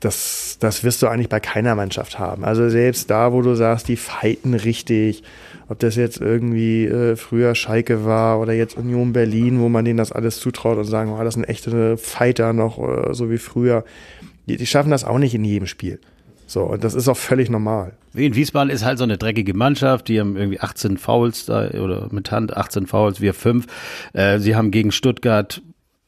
das, das wirst du eigentlich bei keiner Mannschaft haben. Also selbst da, wo du sagst, die fighten richtig, ob das jetzt irgendwie äh, früher Schalke war oder jetzt Union Berlin, wo man denen das alles zutraut und sagen, oh, das sind echte Fighter noch, äh, so wie früher. Die, die schaffen das auch nicht in jedem Spiel. So, und das ist auch völlig normal. Wien Wiesbaden ist halt so eine dreckige Mannschaft. Die haben irgendwie 18 Fouls da oder mit Hand 18 Fouls, wir fünf. Äh, sie haben gegen Stuttgart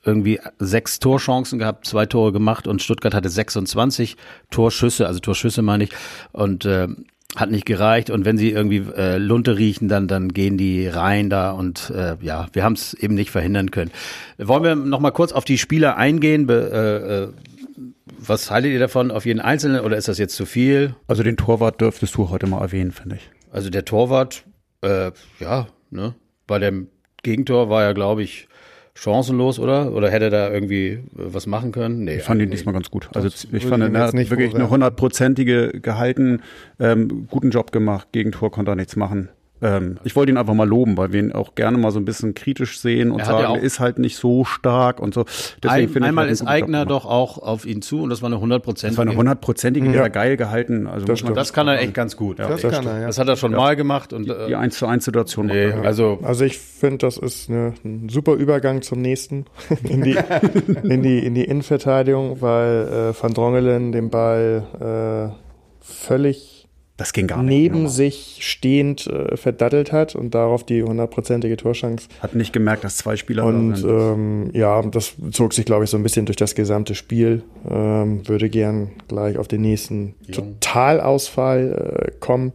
irgendwie sechs Torchancen gehabt, zwei Tore gemacht und Stuttgart hatte 26 Torschüsse, also Torschüsse meine ich. Und äh, hat nicht gereicht und wenn sie irgendwie äh, Lunte riechen, dann dann gehen die rein da und äh, ja, wir haben es eben nicht verhindern können. Wollen wir noch mal kurz auf die Spieler eingehen? Be, äh, äh, was haltet ihr davon auf jeden Einzelnen oder ist das jetzt zu viel? also den Torwart dürftest du heute mal erwähnen, finde ich. Also der Torwart, äh, ja, ne, bei dem Gegentor war ja, glaube ich, chancenlos, oder? Oder hätte er da irgendwie äh, was machen können? Nee. Ich fand ihn diesmal ganz gut. Also ich fand, er hat wirklich eine hundertprozentige gehalten, ähm, guten Job gemacht. Gegentor konnte er nichts machen. Ähm, ich wollte ihn einfach mal loben, weil wir ihn auch gerne mal so ein bisschen kritisch sehen und Er ja sagen, auch- er ist halt nicht so stark und so. Deswegen Ein, finde ich einmal einen ist Eigner doch auch auf ihn zu und das war eine Das war eine hundertprozentige. hundertprozentige, die Ja. geil gehalten. Also man- Das kann er echt ganz gut. Das das, kann er, ja. das hat er schon mal gemacht und die äh, 1 zu 1 Situation. nee, also Also ich finde, das ist eine, ein super Übergang zum nächsten (laughs) in die, (laughs) in die, in die Innenverteidigung, weil äh, Van Drongelen den Ball äh, völlig Das ging gar nicht. neben normal. sich stehend äh, verdattelt hat und darauf die hundertprozentige Torchance. Hat nicht gemerkt, dass zwei Spieler Und da sind. ähm, ja, das zog sich, glaube ich, so ein bisschen durch das gesamte Spiel. Ähm, würde gern gleich auf den nächsten Totalausfall äh, kommen.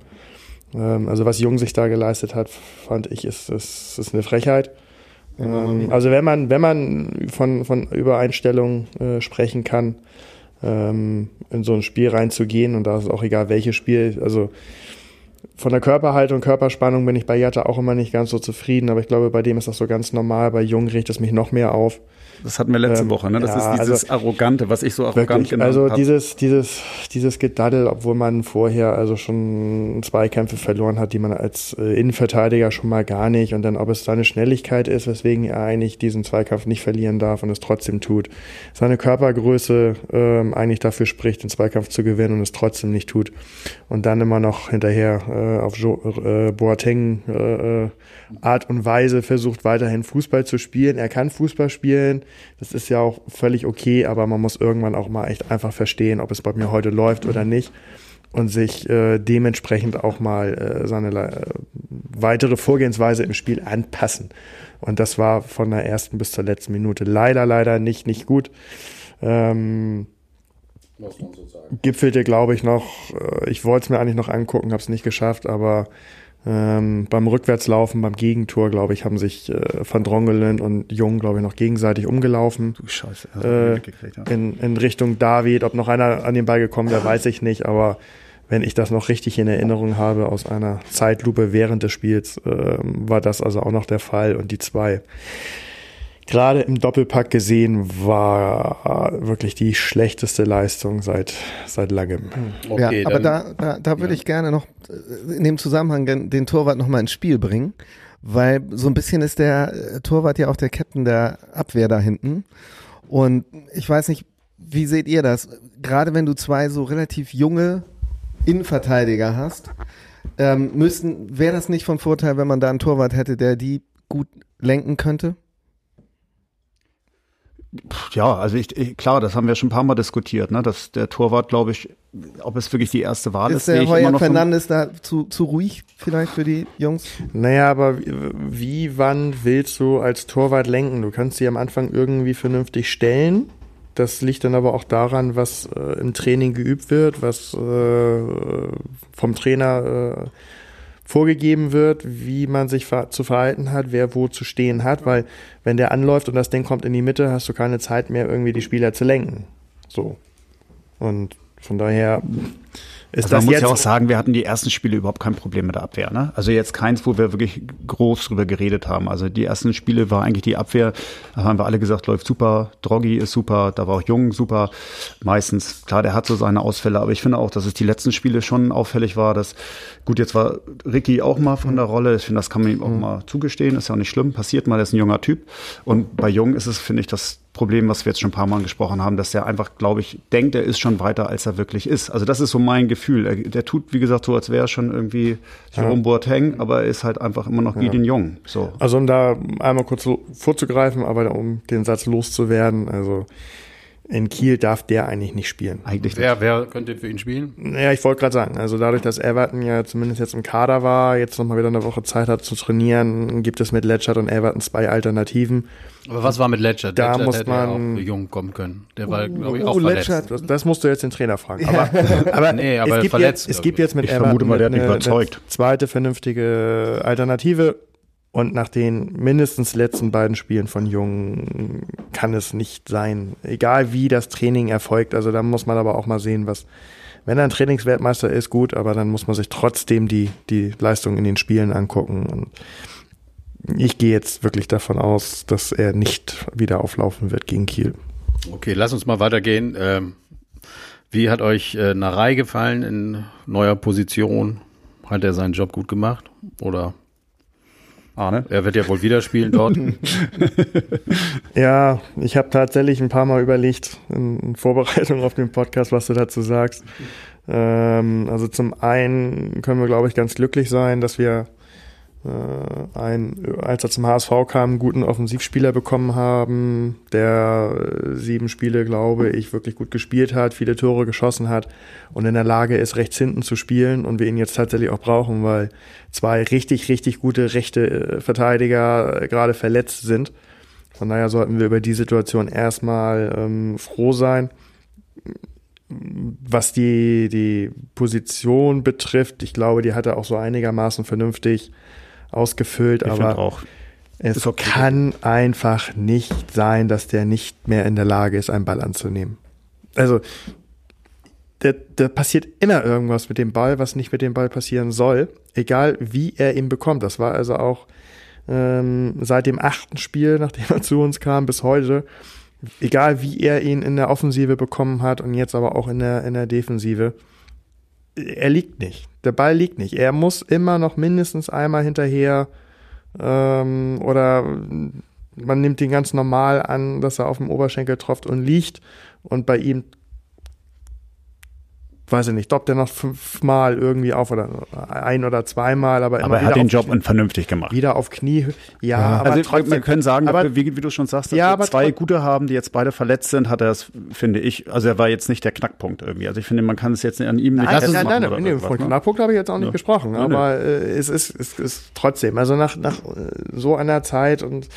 Ähm, also was Jung sich da geleistet hat, fand ich, ist, ist, ist eine Frechheit. Ähm, also wenn man, wenn man von, von Übereinstellung äh, sprechen kann, ähm, in so ein Spiel reinzugehen, und da ist auch egal welches Spiel, also von der Körperhaltung, Körperspannung bin ich bei Jatta auch immer nicht ganz so zufrieden, aber ich glaube, bei dem ist das so ganz normal. Bei Jung regt es mich noch mehr auf. Das hatten wir letzte ähm, Woche, ne? Das ja, ist dieses also- Arrogante, was ich so arrogant Wirklich. genannt Also hab. dieses, dieses, dieses Gedaddel, obwohl man vorher also schon zwei Kämpfe verloren hat, die man als äh, Innenverteidiger schon mal gar nicht und dann, ob es seine Schnelligkeit ist, weswegen er eigentlich diesen Zweikampf nicht verlieren darf und es trotzdem tut. Seine Körpergröße ähm, eigentlich dafür spricht, den Zweikampf zu gewinnen und es trotzdem nicht tut. Und dann immer noch hinterher äh, auf jo äh, Boateng äh, äh, Art und Weise versucht, weiterhin Fußball zu spielen. Er kann Fußball spielen. Das ist ja auch völlig okay, aber man muss irgendwann auch mal echt einfach verstehen, ob es bei mir heute läuft oder nicht. Und sich äh, dementsprechend auch mal äh, seine äh, weitere Vorgehensweise im Spiel anpassen. Und das war von der ersten bis zur letzten Minute leider, leider nicht, nicht gut. Ähm, gipfelte, glaube ich, noch, äh, ich wollte es mir eigentlich noch angucken, habe es nicht geschafft, aber ähm, beim Rückwärtslaufen, beim Gegentor, glaube ich, haben sich äh, Van Drongelen und Jung, glaube ich, noch gegenseitig umgelaufen. Du Scheiße, äh, in, in Richtung David. Ob noch einer an den Ball gekommen wäre, weiß ich nicht, aber wenn ich das noch richtig in Erinnerung habe aus einer Zeitlupe während des Spiels, ähm, war das also auch noch der Fall. Und die zwei gerade im Doppelpack gesehen war wirklich die schlechteste Leistung seit seit langem. Okay, ja, aber dann- da, da, da würde ich gerne noch äh, in dem Zusammenhang den, Torwart noch mal ins Spiel bringen, weil so ein bisschen ist der äh, Torwart ja auch der Captain der Abwehr da hinten. Und ich weiß nicht, wie seht ihr das? Gerade wenn du zwei so relativ junge Innenverteidiger hast, ähm, müssten, wäre das nicht von Vorteil, wenn man da einen Torwart hätte, der die gut lenken könnte? Ja, also ich, ich, klar, das haben wir schon ein paar Mal diskutiert, ne? Dass der Torwart, glaube ich, ob es wirklich die erste Wahl ist, Ist der Heuer Fernandes da zu, zu ruhig vielleicht für die Jungs? Naja, aber wie, wie, wann willst du als Torwart lenken? Du kannst sie am Anfang irgendwie vernünftig stellen. Das liegt dann aber auch daran, was äh, im Training geübt wird, was äh, vom Trainer äh, vorgegeben wird, wie man sich zu verhalten hat, wer wo zu stehen hat, weil wenn der anläuft und das Ding kommt in die Mitte, hast du keine Zeit mehr, irgendwie die Spieler zu lenken. So. Und von daher ist Also man muss ja auch sagen, wir hatten die ersten Spiele überhaupt kein Problem mit der Abwehr. Ne? Also jetzt keins, wo wir wirklich groß drüber geredet haben. Also die ersten Spiele war eigentlich die Abwehr, da haben wir alle gesagt, läuft super, Droggy ist super, da war auch Jung super. Meistens, klar, der hat so seine Ausfälle, aber ich finde auch, dass es die letzten Spiele schon auffällig war, dass, gut, jetzt war Ricky auch mal von der Rolle, ich finde, das kann man ihm auch mal zugestehen, ist ja auch nicht schlimm, passiert mal, der ist ein junger Typ. Und bei Jung ist es, finde ich, das Problem, was wir jetzt schon ein paar Mal gesprochen haben, dass er einfach, glaube ich, denkt, er ist schon weiter, als er wirklich ist. Also das ist so mein Gefühl. Er, der tut, wie gesagt, so, als wäre er schon irgendwie Jerome Boateng, aber er ist halt einfach immer noch Gideon Jung. So. Also um da einmal kurz so vorzugreifen, aber um den Satz loszuwerden, also in Kiel darf der eigentlich nicht spielen. Eigentlich Wer, wer könnte für ihn spielen? Naja, ich wollte gerade sagen, also dadurch, dass Everton ja zumindest jetzt im Kader war, jetzt nochmal wieder eine Woche Zeit hat zu trainieren, gibt es mit Letchert und Everton zwei Alternativen. Aber was war mit Ledger? Da Ledger muss hätte man- auch jung kommen können. Der war, glaube ich, oh, auch verletzt. Ledger- Das, das musst du jetzt den Trainer fragen. Aber, aber, (laughs) Nee, aber es, gibt verletzt jetzt, es gibt jetzt mit Ich vermute mal, der hat eine, überzeugt. eine zweite vernünftige Alternative. Und nach den mindestens letzten beiden Spielen von Jung kann es nicht sein. Egal wie das Training erfolgt. Also da muss man aber auch mal sehen, was, wenn er ein Trainingsweltmeister ist, gut, aber dann muss man sich trotzdem die, die Leistung in den Spielen angucken. Und ich gehe jetzt wirklich davon aus, dass er nicht wieder auflaufen wird gegen Kiel. Okay, lass uns mal weitergehen. Ähm, wie hat euch äh, Narei gefallen in neuer Position? Hat er seinen Job gut gemacht? Oder Arne? er wird ja wohl wieder spielen dort? (laughs) Ja, ich habe tatsächlich ein paar Mal überlegt in, Vorbereitung auf den Podcast, was du dazu sagst. Ähm, also zum einen können wir, glaube ich, ganz glücklich sein, dass wir äh, ein, als er zum HSV kam, einen guten Offensivspieler bekommen haben, der äh, sieben Spiele, glaube ich, wirklich gut gespielt hat, viele Tore geschossen hat und in der Lage ist, rechts hinten zu spielen und wir ihn jetzt tatsächlich auch brauchen, weil zwei richtig, richtig gute rechte äh, Verteidiger gerade verletzt sind. Von daher sollten wir über die Situation erstmal ähm, froh sein was die, die Position betrifft, ich glaube, die hat er auch so einigermaßen vernünftig ausgefüllt, Ich aber auch. es okay. kann einfach nicht sein, dass der nicht mehr in der Lage ist, einen Ball anzunehmen. Also, da, da passiert immer irgendwas mit dem Ball, was nicht mit dem Ball passieren soll, egal wie er ihn bekommt. Das war also auch ähm, seit dem achten Spiel, (laughs) nachdem er zu uns kam, bis heute, egal wie er ihn in der Offensive bekommen hat und jetzt aber auch in der, in der Defensive, er liegt nicht. Der Ball liegt nicht. Er muss immer noch mindestens einmal hinterher ähm, oder man nimmt ihn ganz normal an, dass er auf dem Oberschenkel tropft und liegt und bei ihm weiß ich nicht, doppt er noch fünfmal irgendwie auf oder ein oder zweimal, aber, Aber er hat den Job vernünftig gemacht. wieder auf Knie. Ja, aber also trotzdem, wir können sagen, aber, wie, wie du schon sagst, dass Ja, wir aber zwei gute haben, die jetzt beide verletzt sind, hat er es, finde ich, also er war jetzt nicht der Knackpunkt irgendwie. Also ich finde, man kann es jetzt an ihm nicht Nein, nein, festmachen nein, oder nein, nee, von ne? Knackpunkt habe ich jetzt auch nicht Ja. gesprochen, Nein, nein. aber äh, es ist, es ist trotzdem, also nach, nach äh, so einer Zeit und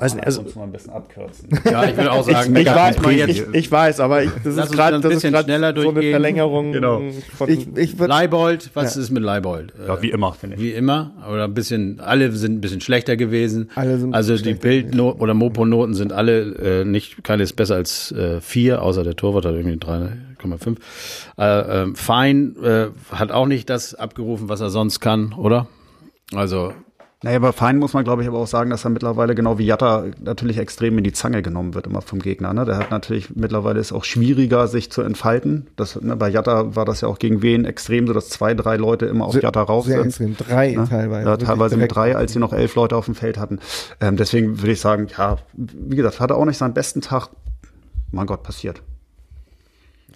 weiß nicht, also mal ein bisschen abkürzen. (laughs) Ja, ich will auch ich, sagen, ich, meckert weiß, ich, ich weiß, aber ich, das Lass ist gerade ein das ist bisschen gerade schneller so eine durchgehen. Verlängerung Genau. von Ich, ich würde Leibold, was ist mit Leibold? Äh, Ja, wie immer, finde ich. Wie immer, oder ein bisschen, alle sind ein bisschen schlechter gewesen. Alle sind ein also die Bild- oder Mopo-Noten sind alle äh, nicht, keines besser als äh, vier, außer der Torwart hat irgendwie 3,5. Äh, ähm, Fein äh, hat auch nicht das abgerufen, was er sonst kann, oder? Also Naja, aber fein muss man, glaube ich, aber auch sagen, dass er mittlerweile genau wie Jatta natürlich extrem in die Zange genommen wird, immer vom Gegner. Ne? Der hat natürlich mittlerweile ist auch schwieriger, sich zu entfalten. Das, ne, bei Jatta war das ja auch gegen wen extrem, so dass zwei, drei Leute immer auf Sehr- Jatta rauf sehr sind. extrem. Drei Ne? teilweise. Ja, teilweise mit drei, als sie noch elf Leute auf dem Feld hatten. Ähm, deswegen würde ich sagen, ja, wie gesagt, hat er auch nicht seinen besten Tag. Mein Gott, passiert.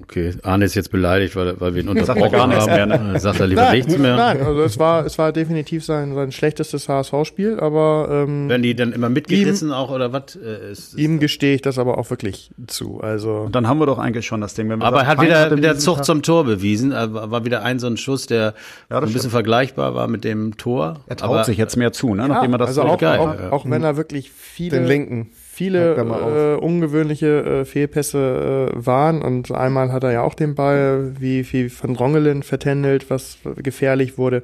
Okay, Arne ist jetzt beleidigt, weil, weil wir ihn (laughs) Sagt er unterbrochen nichts haben. mehr, ne? Sagt er lieber nichts mehr. Nein, also es war, es war definitiv sein, sein schlechtestes HSV-Spiel, aber ähm, Werden die dann immer mitgerissen auch oder was? Äh, ist- ihm gestehe ich das aber auch wirklich zu. Also Und dann haben wir doch eigentlich schon das Ding. Wenn wir Aber er hat wieder, hatte wieder Zucht zum Tor bewiesen. Er War wieder ein so ein Schuss, der Ja, ein bisschen stimmt. vergleichbar war mit dem Tor. Er traut sich jetzt mehr zu, ne? nachdem er das also so auch, geil, auch, auch wenn er wirklich viele, Den linken. Viele äh, ungewöhnliche äh, Fehlpässe äh, waren und einmal hat er ja auch den Ball wie, wie von Rongelen vertändelt, was gefährlich wurde.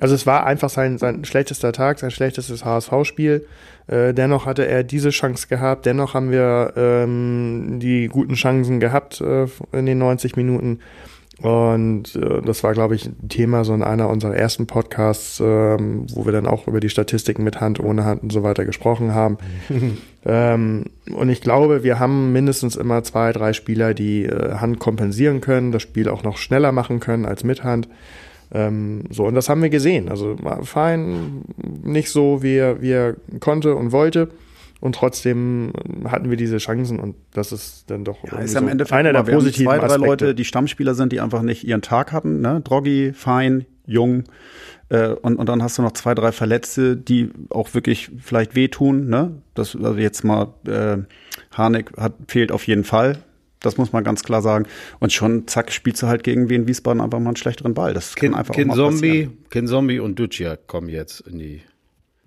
Also es war einfach sein, sein schlechtester Tag, sein schlechtestes HSV-Spiel. Äh, dennoch hatte er diese Chance gehabt, dennoch haben wir ähm, die guten Chancen gehabt äh, in den 90 Minuten. Und äh, das war, glaube ich, ein Thema so in einer unserer ersten Podcasts, ähm, wo wir dann auch über die Statistiken mit Hand, ohne Hand und so weiter gesprochen haben. (laughs) ähm, und ich glaube, wir haben mindestens immer zwei, drei Spieler, die äh, Hand kompensieren können, das Spiel auch noch schneller machen können als mit Hand. Ähm, so, und das haben wir gesehen. Also war fein, nicht so, wie er, wie er konnte und wollte. Und trotzdem hatten wir diese Chancen und das ist dann doch Ja, ist am so Ende einer der positiven zwei, drei Aspekte. Leute, die Stammspieler sind, die einfach nicht ihren Tag hatten, ne? Droggy, Fein, Jung. Äh, und, und dann hast du noch zwei, drei Verletzte, die auch wirklich vielleicht wehtun, ne? Das, also jetzt mal, äh, Harnik hat, fehlt auf jeden Fall. Das muss man ganz klar sagen. Und schon, zack, spielst du halt gegen Wien Wiesbaden einfach mal einen schlechteren Ball. Das Kin, kann einfach Kin auch mal Zombie, passieren. Kin Zombie und Ducia kommen jetzt in die.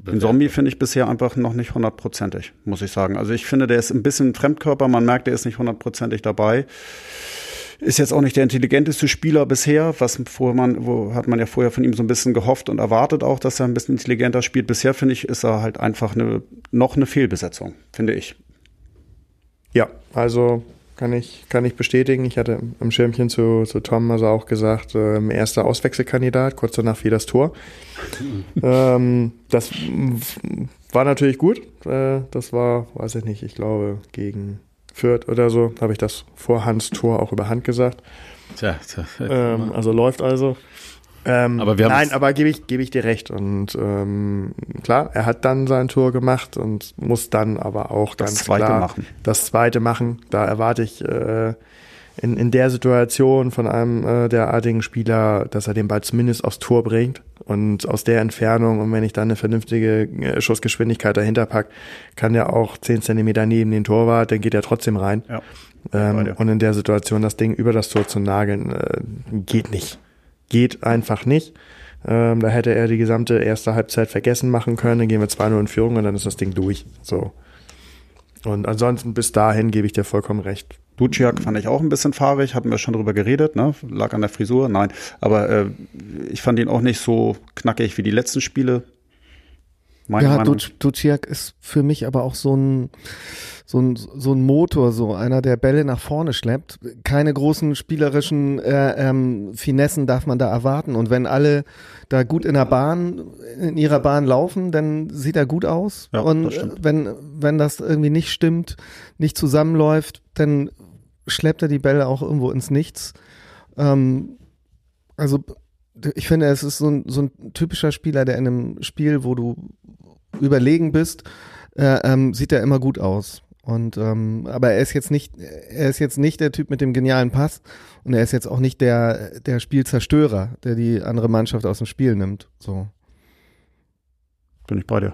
Den Zombie finde ich bisher einfach noch nicht hundertprozentig, muss ich sagen. Also ich finde, der ist ein bisschen Fremdkörper. Man merkt, der ist nicht hundertprozentig dabei. Ist jetzt auch nicht der intelligenteste Spieler bisher, was vorher man, wo hat man ja vorher von ihm so ein bisschen gehofft und erwartet auch, dass er ein bisschen intelligenter spielt. Bisher finde ich, ist er halt einfach eine, noch eine Fehlbesetzung, finde ich. Ja, also kann ich, kann ich bestätigen. Ich hatte im Schirmchen zu, zu Tom also auch gesagt, ähm, erster Auswechselkandidat, kurz danach fiel das Tor. (laughs) ähm, das war natürlich gut. Äh, das war, weiß ich nicht, ich glaube gegen Fürth oder so, habe ich das vor Hans Tor auch über Hand gesagt. Tja, tja, Ähm, also läuft also. Ähm, Aber wir haben nein, aber gebe ich, gebe ich dir recht. Und ähm, klar, er hat dann sein Tor gemacht und muss dann aber auch Das ganz zweite klar machen. das zweite machen. Da erwarte ich äh, in, in der Situation von einem äh, derartigen Spieler, dass er den Ball zumindest aufs Tor bringt und aus der Entfernung und wenn ich dann eine vernünftige äh, Schussgeschwindigkeit dahinter pack, kann er auch zehn Zentimeter neben den Torwart, dann geht er trotzdem rein. Ja. Ähm, und in der Situation das Ding über das Tor zu nageln, äh, geht nicht. Geht einfach nicht. Ähm, da hätte er die gesamte erste Halbzeit vergessen machen können. Dann gehen wir 2-0 in Führung und dann ist das Ding durch. So. Und ansonsten bis dahin gebe ich dir vollkommen recht. Duciak fand ich auch ein bisschen fahrig, hatten wir schon drüber geredet, ne? Lag an der Frisur, nein. Aber äh, ich fand ihn auch nicht so knackig wie die letzten Spiele. Meine ja, Duciak ist für mich aber auch so ein so ein, so ein Motor, so einer, der Bälle nach vorne schleppt. Keine großen spielerischen äh, ähm, Finessen darf man da erwarten. Und wenn alle da gut in der Bahn, in ihrer Bahn laufen, dann sieht er gut aus. Ja, und wenn, wenn das irgendwie nicht stimmt, nicht zusammenläuft, dann schleppt er die Bälle auch irgendwo ins Nichts. Ähm, also ich finde, es ist so ein, so ein typischer Spieler, der in einem Spiel, wo du überlegen bist, äh, ähm, sieht er immer gut aus. Und ähm, aber er ist jetzt nicht, er ist jetzt nicht der Typ mit dem genialen Pass und er ist jetzt auch nicht der der Spielzerstörer, der die andere Mannschaft aus dem Spiel nimmt. So. Bin ich bei dir.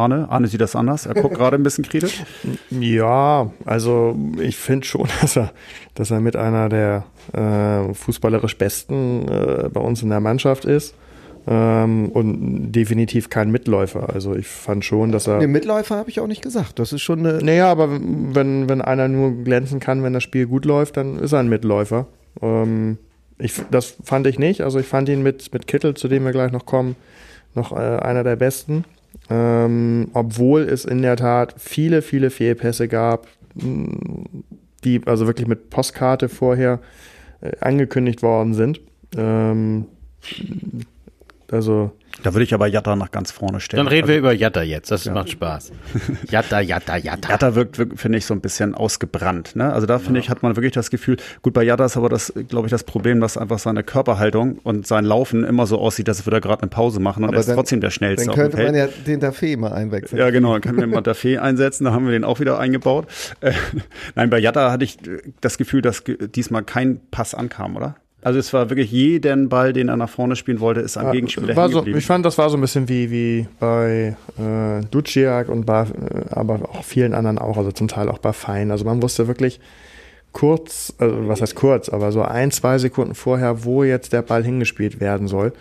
Arne, Arne sieht das anders. Er guckt gerade ein bisschen kritisch. (laughs) Ja, also ich finde schon, (laughs) dass er, dass er mit einer der äh, fußballerisch Besten äh, bei uns in der Mannschaft ist ähm, und definitiv kein Mitläufer. Also ich fand schon, dass er. Nee, Mitläufer habe ich auch nicht gesagt. Das ist schon eine. Naja, aber wenn, wenn einer nur glänzen kann, wenn das Spiel gut läuft, dann ist er ein Mitläufer. Ähm, ich, das fand ich nicht. Also ich fand ihn mit, mit Kittel, zu dem wir gleich noch kommen, noch äh, einer der besten. Ähm, obwohl es in der Tat viele, viele Fehlpässe gab, die also wirklich mit Postkarte vorher äh, angekündigt worden sind. Ähm, also da würde ich aber Jatta nach ganz vorne stellen. Dann reden also, wir über Jatta jetzt, das ja. macht Spaß. Jatta, Jatta, Jatta. Jatta wirkt, wirkt finde ich, so ein bisschen ausgebrannt. Ne? Also da finde ja. ich, hat man wirklich das Gefühl, gut, bei Jatta ist aber das, glaube ich, das Problem, dass einfach seine Körperhaltung und sein Laufen immer so aussieht, dass würde er gerade eine Pause machen und aber er ist dann, trotzdem der Schnellste. Dann könnte man ja den Dafé mal einwechseln. Ja, genau, dann können wir mal Dafé einsetzen, da haben wir den auch wieder eingebaut. Äh, (laughs) nein, bei Jatta hatte ich das Gefühl, dass diesmal kein Pass ankam, oder? Also es war wirklich jeden Ball, den er nach vorne spielen wollte, ist am ja, Gegenspieler war so, Ich fand, das war so ein bisschen wie, wie bei äh, Duciak und bei, äh, aber auch vielen anderen auch, also zum Teil auch bei Fein. Also man wusste wirklich kurz, also was heißt kurz, aber so ein, zwei Sekunden vorher, wo jetzt der Ball hingespielt werden soll.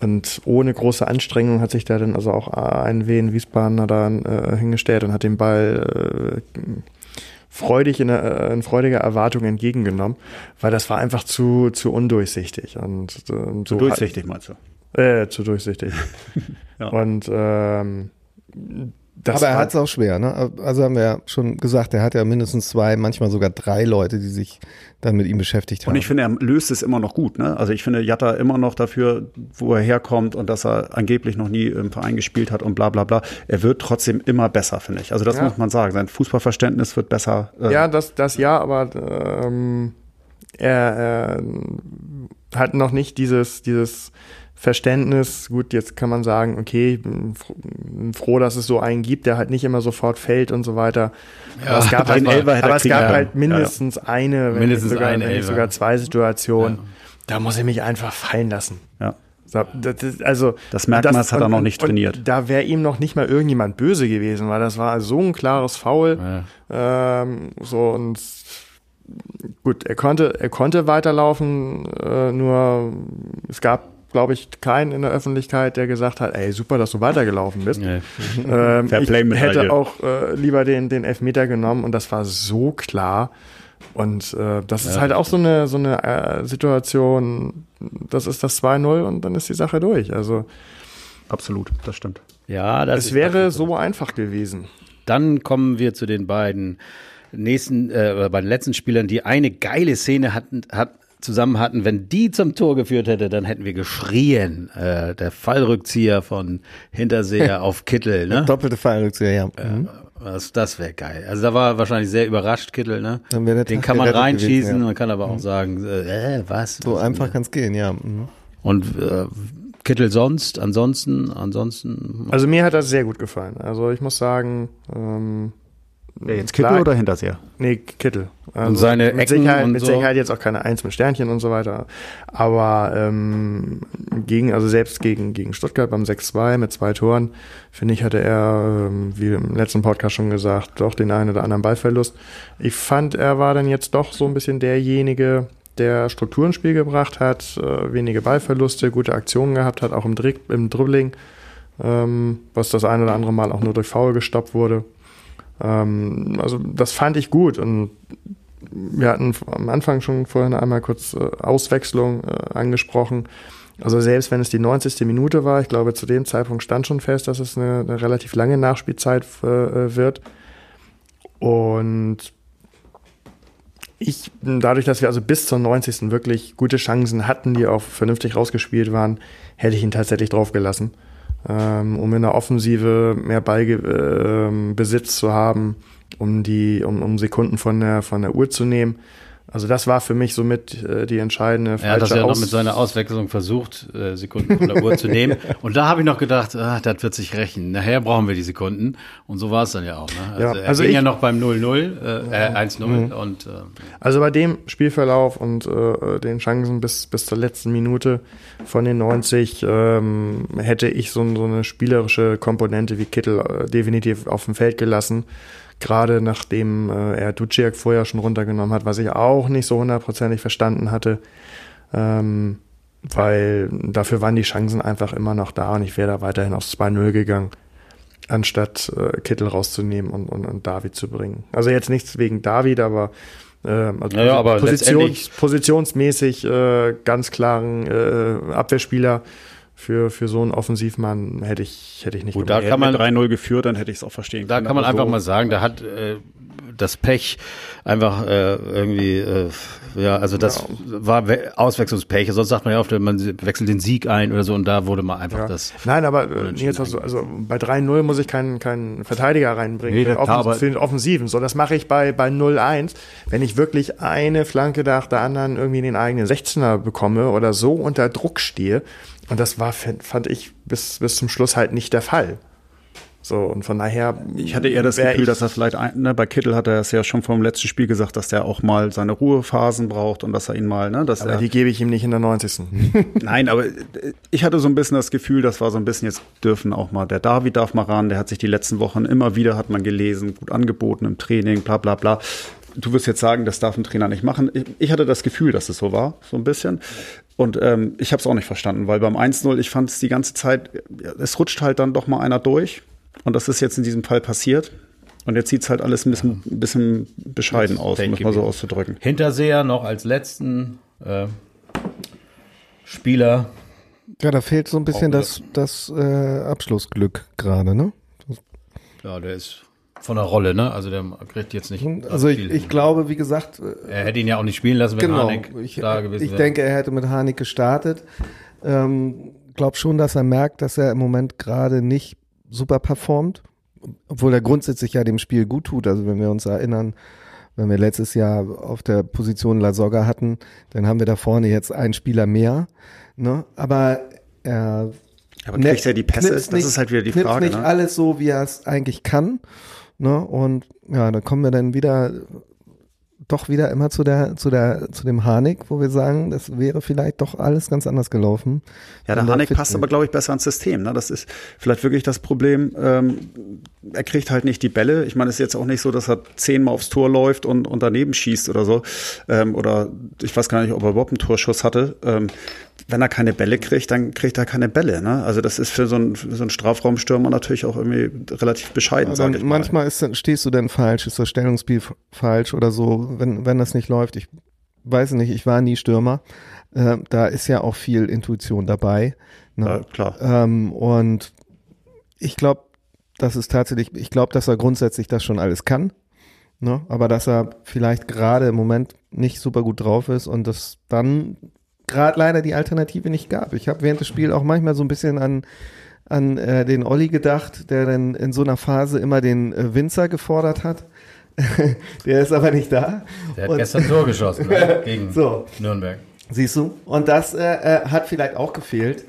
Und ohne große Anstrengung hat sich da dann also auch ein Wien Wiesbadener dann äh, hingestellt und hat den Ball äh, freudig in, äh, in freudiger Erwartung entgegengenommen, weil das war einfach zu, zu undurchsichtig. Und, äh, so zu durchsichtig meinst du? Äh, zu durchsichtig. (laughs) ja. Und ähm, das Aber er hat es auch schwer, ne? Also haben wir ja schon gesagt, er hat ja mindestens zwei, manchmal sogar drei Leute, die sich dann mit ihm beschäftigt haben. Und ich finde, er löst es immer noch gut, ne? Also ich finde Jatta immer noch dafür, wo er herkommt und dass er angeblich noch nie im Verein gespielt hat und bla bla bla. Er wird trotzdem immer besser, finde ich. Also das ja. muss man sagen. Sein Fußballverständnis wird besser. Äh ja, das, das ja, aber ähm, er, er hat noch nicht dieses, dieses Verständnis, gut, jetzt kann man sagen, okay, froh, dass es so einen gibt, der halt nicht immer sofort fällt und so weiter. Ja, aber es gab, (laughs) halt, aber es gab halt mindestens ja, eine, wenn mindestens sogar, eine, wenn sogar zwei Situationen. Da muss ich mich einfach fallen lassen. Ja. Das ist, also das Merkmal das, hat er noch nicht trainiert. da wäre ihm noch nicht mal irgendjemand böse gewesen, weil das war so ein klares Foul. Ja. Ähm, so und gut, er konnte, er konnte weiterlaufen, äh, nur es gab glaube ich, keinen in der Öffentlichkeit, der gesagt hat, ey, super, dass du weitergelaufen bist. Nee. (laughs) Ähm, ich hätte auch äh, lieber den, den Elfmeter genommen und das war so klar. Und äh, das ja. ist halt auch so eine, so eine äh, Situation, das ist das 2-0 und dann ist die Sache durch. Also Absolut, das stimmt. Ja, das es wäre so einfach gewesen. Dann kommen wir zu den beiden nächsten, äh, bei den letzten Spielern, die eine geile Szene hatten, hat, zusammen hatten, wenn die zum Tor geführt hätte, dann hätten wir geschrien. Äh, der Fallrückzieher von Hinterseher (laughs) auf Kittel, ne? Doppelte Fallrückzieher, ja. Mhm. Das, das wäre geil. Also da war wahrscheinlich sehr überrascht, Kittel, ne? Den kann man reinschießen, gewesen, ja. man kann aber auch mhm. sagen, äh, was? So was einfach kann es gehen, ja. Mhm. Und äh, Kittel sonst, ansonsten, ansonsten. Also mir hat das sehr gut gefallen. Also ich muss sagen, ähm, Wer jetzt Kittel klar- oder Hinterseher? Nee, Kittel. Also Und seine mit Ecken Sicherheit, und mit so? Sicherheit jetzt auch keine Eins mit Sternchen und so weiter. Aber ähm, gegen, also selbst gegen, gegen Stuttgart beim 6-2 mit zwei Toren, finde ich, hatte er, ähm, wie im letzten Podcast schon gesagt, doch den einen oder anderen Ballverlust. Ich fand, er war dann jetzt doch so ein bisschen derjenige, der Struktur ins Spiel gebracht hat, äh, wenige Ballverluste, gute Aktionen gehabt hat, auch im, Drick, im Dribbling, ähm, was das ein oder andere Mal auch nur durch Foul gestoppt wurde. Ähm, also das fand ich gut und wir hatten am Anfang schon vorhin einmal kurz äh, Auswechslung äh, angesprochen. Also selbst wenn es die 90. Minute war, ich glaube zu dem Zeitpunkt stand schon fest, dass es eine, eine relativ lange Nachspielzeit äh, wird. Und ich, dadurch, dass wir also bis zur 90. wirklich gute Chancen hatten, die auch vernünftig rausgespielt waren, hätte ich ihn tatsächlich draufgelassen, ähm, um in der Offensive mehr Ballbesitz Besitz zu haben, um die, um, um Sekunden von der von der Uhr zu nehmen. Also das war für mich somit äh, die entscheidende Er hat das falsche ja noch Aus- mit seiner Auswechslung versucht, äh, Sekunden von der Uhr zu nehmen. (laughs) Und da habe ich noch gedacht, ah, das wird sich rächen. Nachher brauchen wir die Sekunden. Und so war es dann ja auch. Ne? Also, Ja, er also ging ich- ja noch beim 0-0, äh, äh, 1-0 und äh, Also bei dem Spielverlauf und äh, den Chancen bis, bis zur letzten Minute von den 90 ähm, hätte ich so, so eine spielerische Komponente wie Kittel äh, definitiv auf dem Feld gelassen. Gerade nachdem äh, er Duciak vorher schon runtergenommen hat, was ich auch nicht so hundertprozentig verstanden hatte. Ähm, weil dafür waren die Chancen einfach immer noch da und ich wäre da weiterhin aufs 2-0 gegangen, anstatt äh, Kittel rauszunehmen und, und, und David zu bringen. Also jetzt nichts wegen David, aber, äh, also Ja, ja, aber Positions, positionsmäßig äh, ganz klaren äh, Abwehrspieler für, für so einen Offensivmann hätte ich, hätte ich nicht Gut, da gemacht. kann man- Mit 3-0 geführt, dann hätte ich es auch verstehen da können. kann man einfach so- mal sagen, da hat äh, das Pech einfach äh, irgendwie, äh, ja, also das war We Auswechslungspech. Sonst sagt man ja oft, man wechselt den Sieg ein oder so und da wurde mal einfach Ja. das. Nein, aber äh, jetzt hast du, also bei 3-0 muss ich keinen, keinen Verteidiger reinbringen Nee, für, den klar, für den Offensiven. So, das mache ich bei, bei 0-1. Wenn ich wirklich eine Flanke nach der anderen irgendwie in den eigenen 16er bekomme oder so unter Druck stehe. Und das war, fand ich bis, bis zum Schluss halt nicht der Fall. So, und von daher. Ich hatte eher das Gefühl, dass er vielleicht, ein, ne, bei Kittel hat er es ja schon vom letzten Spiel gesagt, dass der auch mal seine Ruhephasen braucht und dass er ihn mal, ne, dass Aber er, die gebe ich ihm nicht in der 90. (laughs) nein, aber äh, ich hatte so ein bisschen das Gefühl, das war so ein bisschen, jetzt dürfen auch mal, der David darf mal ran, der hat sich die letzten Wochen immer wieder, hat man gelesen, gut angeboten im Training, bla, bla, bla. Du wirst jetzt sagen, das darf ein Trainer nicht machen. Ich hatte das Gefühl, dass es so war, so ein bisschen. Und ähm, ich habe es auch nicht verstanden, weil beim 1-0, ich fand es die ganze Zeit, es rutscht halt dann doch mal einer durch. Und das ist jetzt in diesem Fall passiert. Und jetzt sieht's halt alles ein bisschen, ein bisschen bescheiden Das aus, um es mal so auszudrücken. Hinterseher noch als letzten äh, Spieler. Ja, da fehlt so ein bisschen Auch das, das äh, Abschlussglück gerade, ne? Ja, der ist von der Rolle, ne? Also der kriegt jetzt nicht. Also ich, ich glaube, wie gesagt, äh, er hätte ihn ja auch nicht spielen lassen, wenn genau. Harnik Ich, da gewesen ich wäre. denke, er hätte mit Harnik gestartet. Ähm, glaub schon, dass er merkt, dass er im Moment gerade nicht super performt, obwohl er grundsätzlich ja dem Spiel gut tut. Also wenn wir uns erinnern, wenn wir letztes Jahr auf der Position La Soga hatten, dann haben wir da vorne jetzt einen Spieler mehr. Ne? Aber er Aber kriegt er die Pässe? Das ist halt wieder die Frage, nicht ne? alles so, wie er es eigentlich kann. Ne? Und ja, dann kommen wir dann wieder doch wieder immer zu der zu der zu dem Harnik, wo wir sagen, das wäre vielleicht doch alles ganz anders gelaufen. Ja, der fit passt aber, glaube ich, besser ans System. Ne? Das ist vielleicht wirklich das Problem. Ähm, er kriegt halt nicht die Bälle. Ich meine, es ist jetzt auch nicht so, dass er zehnmal aufs Tor läuft und, und daneben schießt oder so. Ähm, oder ich weiß gar nicht, ob er überhaupt einen Torschuss hatte. Ähm, wenn er keine Bälle kriegt, dann kriegt er keine Bälle. Ne? Also das ist für so einen, für so einen Strafraumstürmer natürlich auch irgendwie relativ bescheiden, Also sage ich mal. manchmal ist, stehst du dann falsch, ist das Stellungsspiel falsch oder so, wenn, wenn das nicht läuft. Ich weiß nicht, ich war nie Stürmer. Äh, da ist ja auch viel Intuition dabei. Ne? Ja, klar. Ähm, und ich glaube, das ist tatsächlich, ich glaube, dass er grundsätzlich das schon alles kann. Ne? Aber dass er vielleicht gerade im Moment nicht super gut drauf ist und das dann gerade leider die Alternative nicht gab. Ich habe während des Spiels auch manchmal so ein bisschen an an äh, den Olli gedacht, der dann in so einer Phase immer den äh, Winzer gefordert hat. (laughs) der ist aber nicht da. Der hat Und- gestern Tor geschossen ne? (laughs) gegen So. Nürnberg. Siehst du? Und das äh, äh, hat vielleicht auch gefehlt.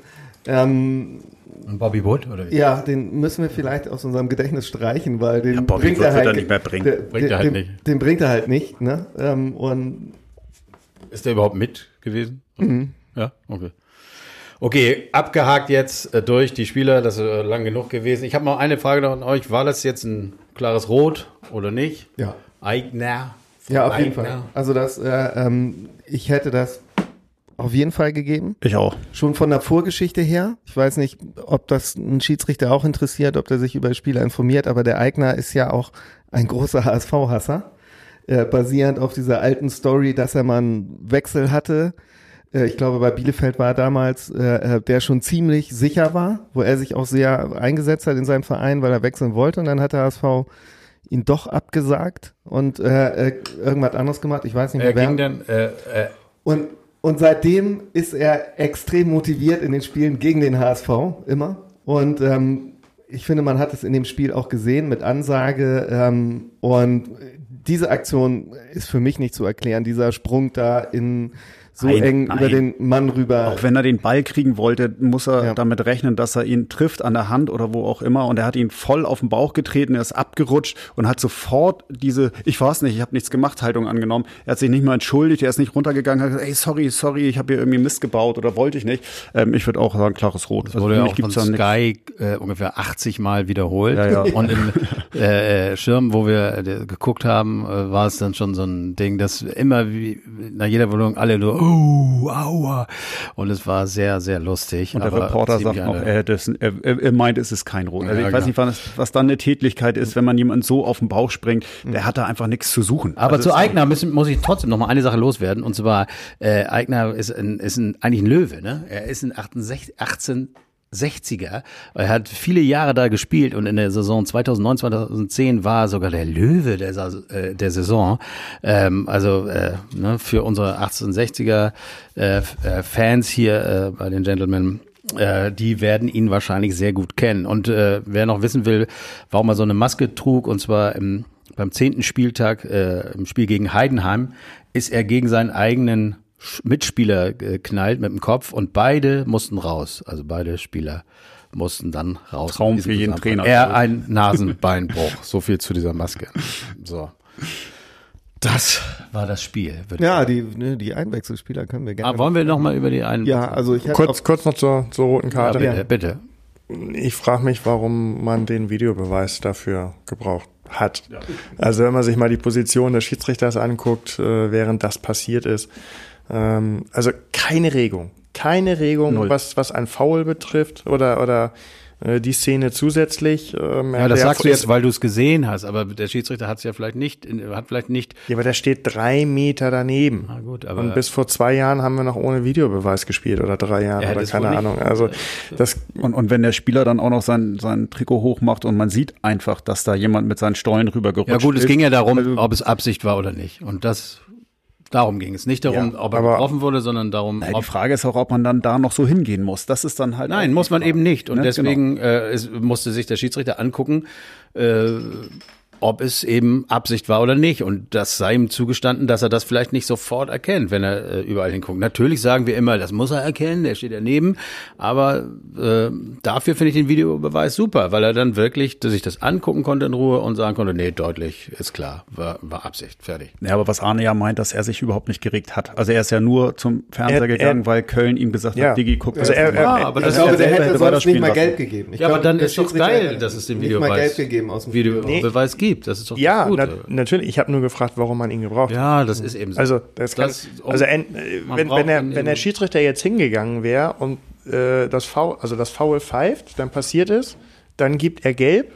Ähm, Und Bobby Wood oder wie? Ja, den müssen wir vielleicht aus unserem Gedächtnis streichen, weil den Ja, Bobby bringt Wood er wird halt er nicht mehr bringen. Der, Bringt er der, halt den, nicht. Den bringt er halt nicht, ne? Ähm, und Ist der überhaupt mit gewesen? Mhm. Ja, okay. Okay, abgehakt jetzt äh, durch die Spieler, das ist äh, lang genug gewesen. Ich habe noch eine Frage noch an euch. War das jetzt ein klares Rot oder nicht? ja. Eigner. Ja, auf jeden Eigner. Fall. Also das, äh, ähm, ich hätte das auf jeden Fall gegeben. Ich auch. Schon von der Vorgeschichte her. Ich weiß nicht, ob das einen Schiedsrichter auch interessiert, ob der sich über Spieler informiert, aber der Eigner ist ja auch ein großer HSV-Hasser. Äh, basierend auf dieser alten Story, dass er mal einen Wechsel hatte. Äh, ich glaube, bei Bielefeld war er damals, äh, äh, der schon ziemlich sicher war, wo er sich auch sehr eingesetzt hat in seinem Verein, weil er wechseln wollte. Und dann hat der HSV ihn doch abgesagt und äh, äh, irgendwas anderes gemacht. Ich weiß nicht mehr Er wer. ging dann, äh, äh, Und, und seitdem ist er extrem motiviert in den Spielen gegen den HSV, immer. Und ähm, ich finde, man hat es in dem Spiel auch gesehen mit Ansage. Ähm, und diese Aktion ist für mich nicht zu erklären. Dieser Sprung da in so Nein, eng nein. über den Mann rüber. Auch wenn er den Ball kriegen wollte, muss er Ja. damit rechnen, dass er ihn trifft an der Hand oder wo auch immer. Und er hat ihn voll auf den Bauch getreten, er ist abgerutscht und hat sofort diese, ich weiß nicht, ich habe nichts gemacht, Haltung angenommen. Er hat sich nicht mal entschuldigt, er ist nicht runtergegangen, hat gesagt, ey, sorry, sorry, ich habe hier irgendwie Mist gebaut oder wollte ich nicht. Ähm, ich würde auch sagen, klares Rot. wurde ja für mich auch von. Sky äh, ungefähr 80 Mal wiederholt. Ja, ja. Und im äh, äh, Schirm, wo wir äh, geguckt haben, äh, war es dann schon so ein Ding, dass immer wie nach jeder Wiederholung alle nur oh, aua. Und es war sehr, sehr lustig. Und der Reporter sagt noch, er, das, er, er meint, es ist kein Rot. Also Ja, ich weiß genau. nicht, was, was dann eine Tätlichkeit ist, wenn man jemanden so auf den Bauch springt. Der hat da einfach nichts zu suchen. Aber Also zu Eigner müssen, muss ich trotzdem noch mal eine Sache loswerden. Und zwar, äh, Eigner ist, ein, ist ein, eigentlich ein Löwe. Ne? Er ist ein 68, 1860er. Er hat viele Jahre da gespielt und in der Saison 2009, 2010 war sogar der Löwe der, Sa- äh, der Saison. Ähm, also äh, ne, für unsere 1860er äh, äh, Fans hier äh, bei den Gentlemen äh, die werden ihn wahrscheinlich sehr gut kennen. Und äh, wer noch wissen will, warum er so eine Maske trug, und zwar im, beim zehnten Spieltag äh, im Spiel gegen Heidenheim, ist er gegen seinen eigenen Mitspieler geknallt mit dem Kopf und beide mussten raus. Also beide Spieler mussten dann raus. Traum für jeden. Trainer. Er ein Nasenbeinbruch. so viel zu dieser Maske. So. Das war das Spiel. würde ich ja, die, ne, die Einwechselspieler können wir gerne. Ah, wollen wir noch mal über die einen? ja, also ich Kurz, kurz noch zur, zur roten Ja, Karte. bitte, bitte. Ich frage mich, warum man den Videobeweis dafür gebraucht hat. Also wenn man sich mal die Position des Schiedsrichters anguckt, äh, während das passiert ist. Ähm, also keine Regung. Keine Regung, was, was ein Foul betrifft oder, oder äh, die Szene zusätzlich. Ähm, Ja, das sagst du ist- jetzt, weil du es gesehen hast, aber der Schiedsrichter hat es ja vielleicht nicht, hat vielleicht nicht. Ja, aber der steht drei Meter daneben. Na gut, aber Und bis vor zwei Jahren haben wir noch ohne Videobeweis gespielt oder drei Jahren Ja, oder keine nicht. Ahnung. Also das Und, und wenn der Spieler dann auch noch sein, sein Trikot hochmacht und man sieht einfach, dass da jemand mit seinen Stollen rübergerutscht ja gut, es ist. ging ja darum, Also- ob es Absicht war oder nicht. Und das, darum ging es. Nicht darum, Ja, ob er getroffen wurde, sondern darum, Ja, die Frage ist auch, ob man dann da noch so hingehen muss. Das ist dann halt. Nein, muss man Frage. eben nicht. Und Ne? deswegen äh, es musste sich der Schiedsrichter angucken, äh, ob es eben Absicht war oder nicht. Und das sei ihm zugestanden, dass er das vielleicht nicht sofort erkennt, wenn er äh, überall hinguckt. Natürlich sagen wir immer, das muss er erkennen, der steht daneben. Aber äh, dafür finde ich den Videobeweis super, weil er dann wirklich sich das angucken konnte in Ruhe und sagen konnte, nee, deutlich, ist klar, war, war Absicht, fertig. Ja, aber was Arne ja meint, dass er sich überhaupt nicht geregt hat. Also er ist ja nur zum Fernseher Er- gegangen, er- weil Köln ihm gesagt Ja. hat, Digi, guck Also das er- mal. er- Ja, aber Ich das glaube, er der hätte hätte sonst nicht weiterspielen mal lassen. Geld gegeben. Ich Ja, aber glaube, dann ist doch geil, dass es den nicht mal Videobeweis, Geld gegeben aus dem Videobeweis gibt. Das ist doch ja, gut. na, natürlich. Ich habe nur gefragt, warum man ihn gebraucht. hat. ja, das ist eben so. Also, das kann, Das- also äh, wenn, wenn, der, ihn wenn der Schiedsrichter jetzt hingegangen wäre und äh, das Foul, also das Foul pfeift, dann passiert ist, dann gibt er gelb.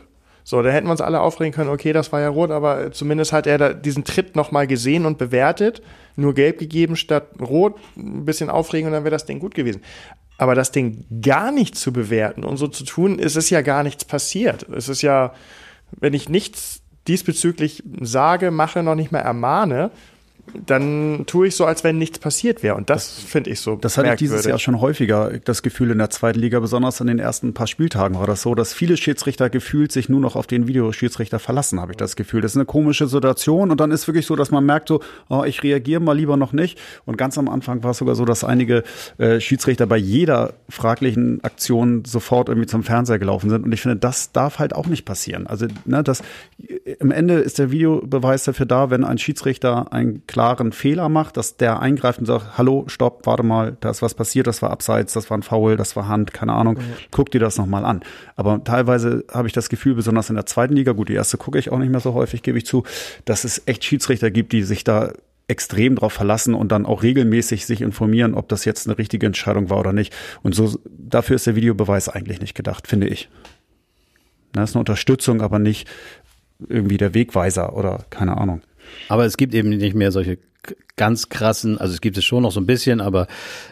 So, da hätten wir uns alle aufregen können, okay, das war ja rot, aber zumindest hat er da diesen Tritt nochmal gesehen und bewertet, nur gelb gegeben statt rot, ein bisschen aufregen und dann wäre das Ding gut gewesen. Aber das Ding gar nicht zu bewerten und so zu tun, es ist ja gar nichts passiert. Es ist ja, wenn ich nichts diesbezüglich sage, mache, noch nicht mal ermahne, dann tue ich so, als wenn nichts passiert wäre. Und das, finde ich so. Das hatte ich dieses. Jahr schon häufiger, das Gefühl in der zweiten Liga, besonders in den ersten paar Spieltagen war das so, dass viele Schiedsrichter gefühlt sich nur noch auf den Videoschiedsrichter verlassen, habe ich das Gefühl. Das ist eine komische Situation und dann ist wirklich so, dass man merkt so, oh, ich reagiere mal lieber noch nicht. Und ganz am Anfang war es sogar so, dass einige äh, Schiedsrichter bei jeder fraglichen Aktion sofort irgendwie zum Fernseher gelaufen sind. Und ich finde, das darf halt auch nicht passieren. Also, ne, das, im Ende ist der Videobeweis dafür da, wenn ein Schiedsrichter einen klaren Fehler macht, dass der eingreift und sagt, hallo, stopp, warte mal, da ist was passiert, das war abseits, das war ein Foul, das war Hand, keine Ahnung, guck dir das nochmal an. Aber teilweise habe ich das Gefühl, besonders in der zweiten Liga, gut, die erste gucke ich auch nicht mehr so häufig, gebe ich zu, dass es echt Schiedsrichter gibt, die sich da extrem drauf verlassen und dann auch regelmäßig sich informieren, ob das jetzt eine richtige Entscheidung war oder nicht. Und so, dafür ist der Videobeweis eigentlich nicht gedacht, finde ich. Das ist eine Unterstützung, aber nicht irgendwie der Wegweiser oder keine Ahnung. Aber es gibt eben nicht mehr solche ganz krassen, also es gibt es schon noch so ein bisschen, aber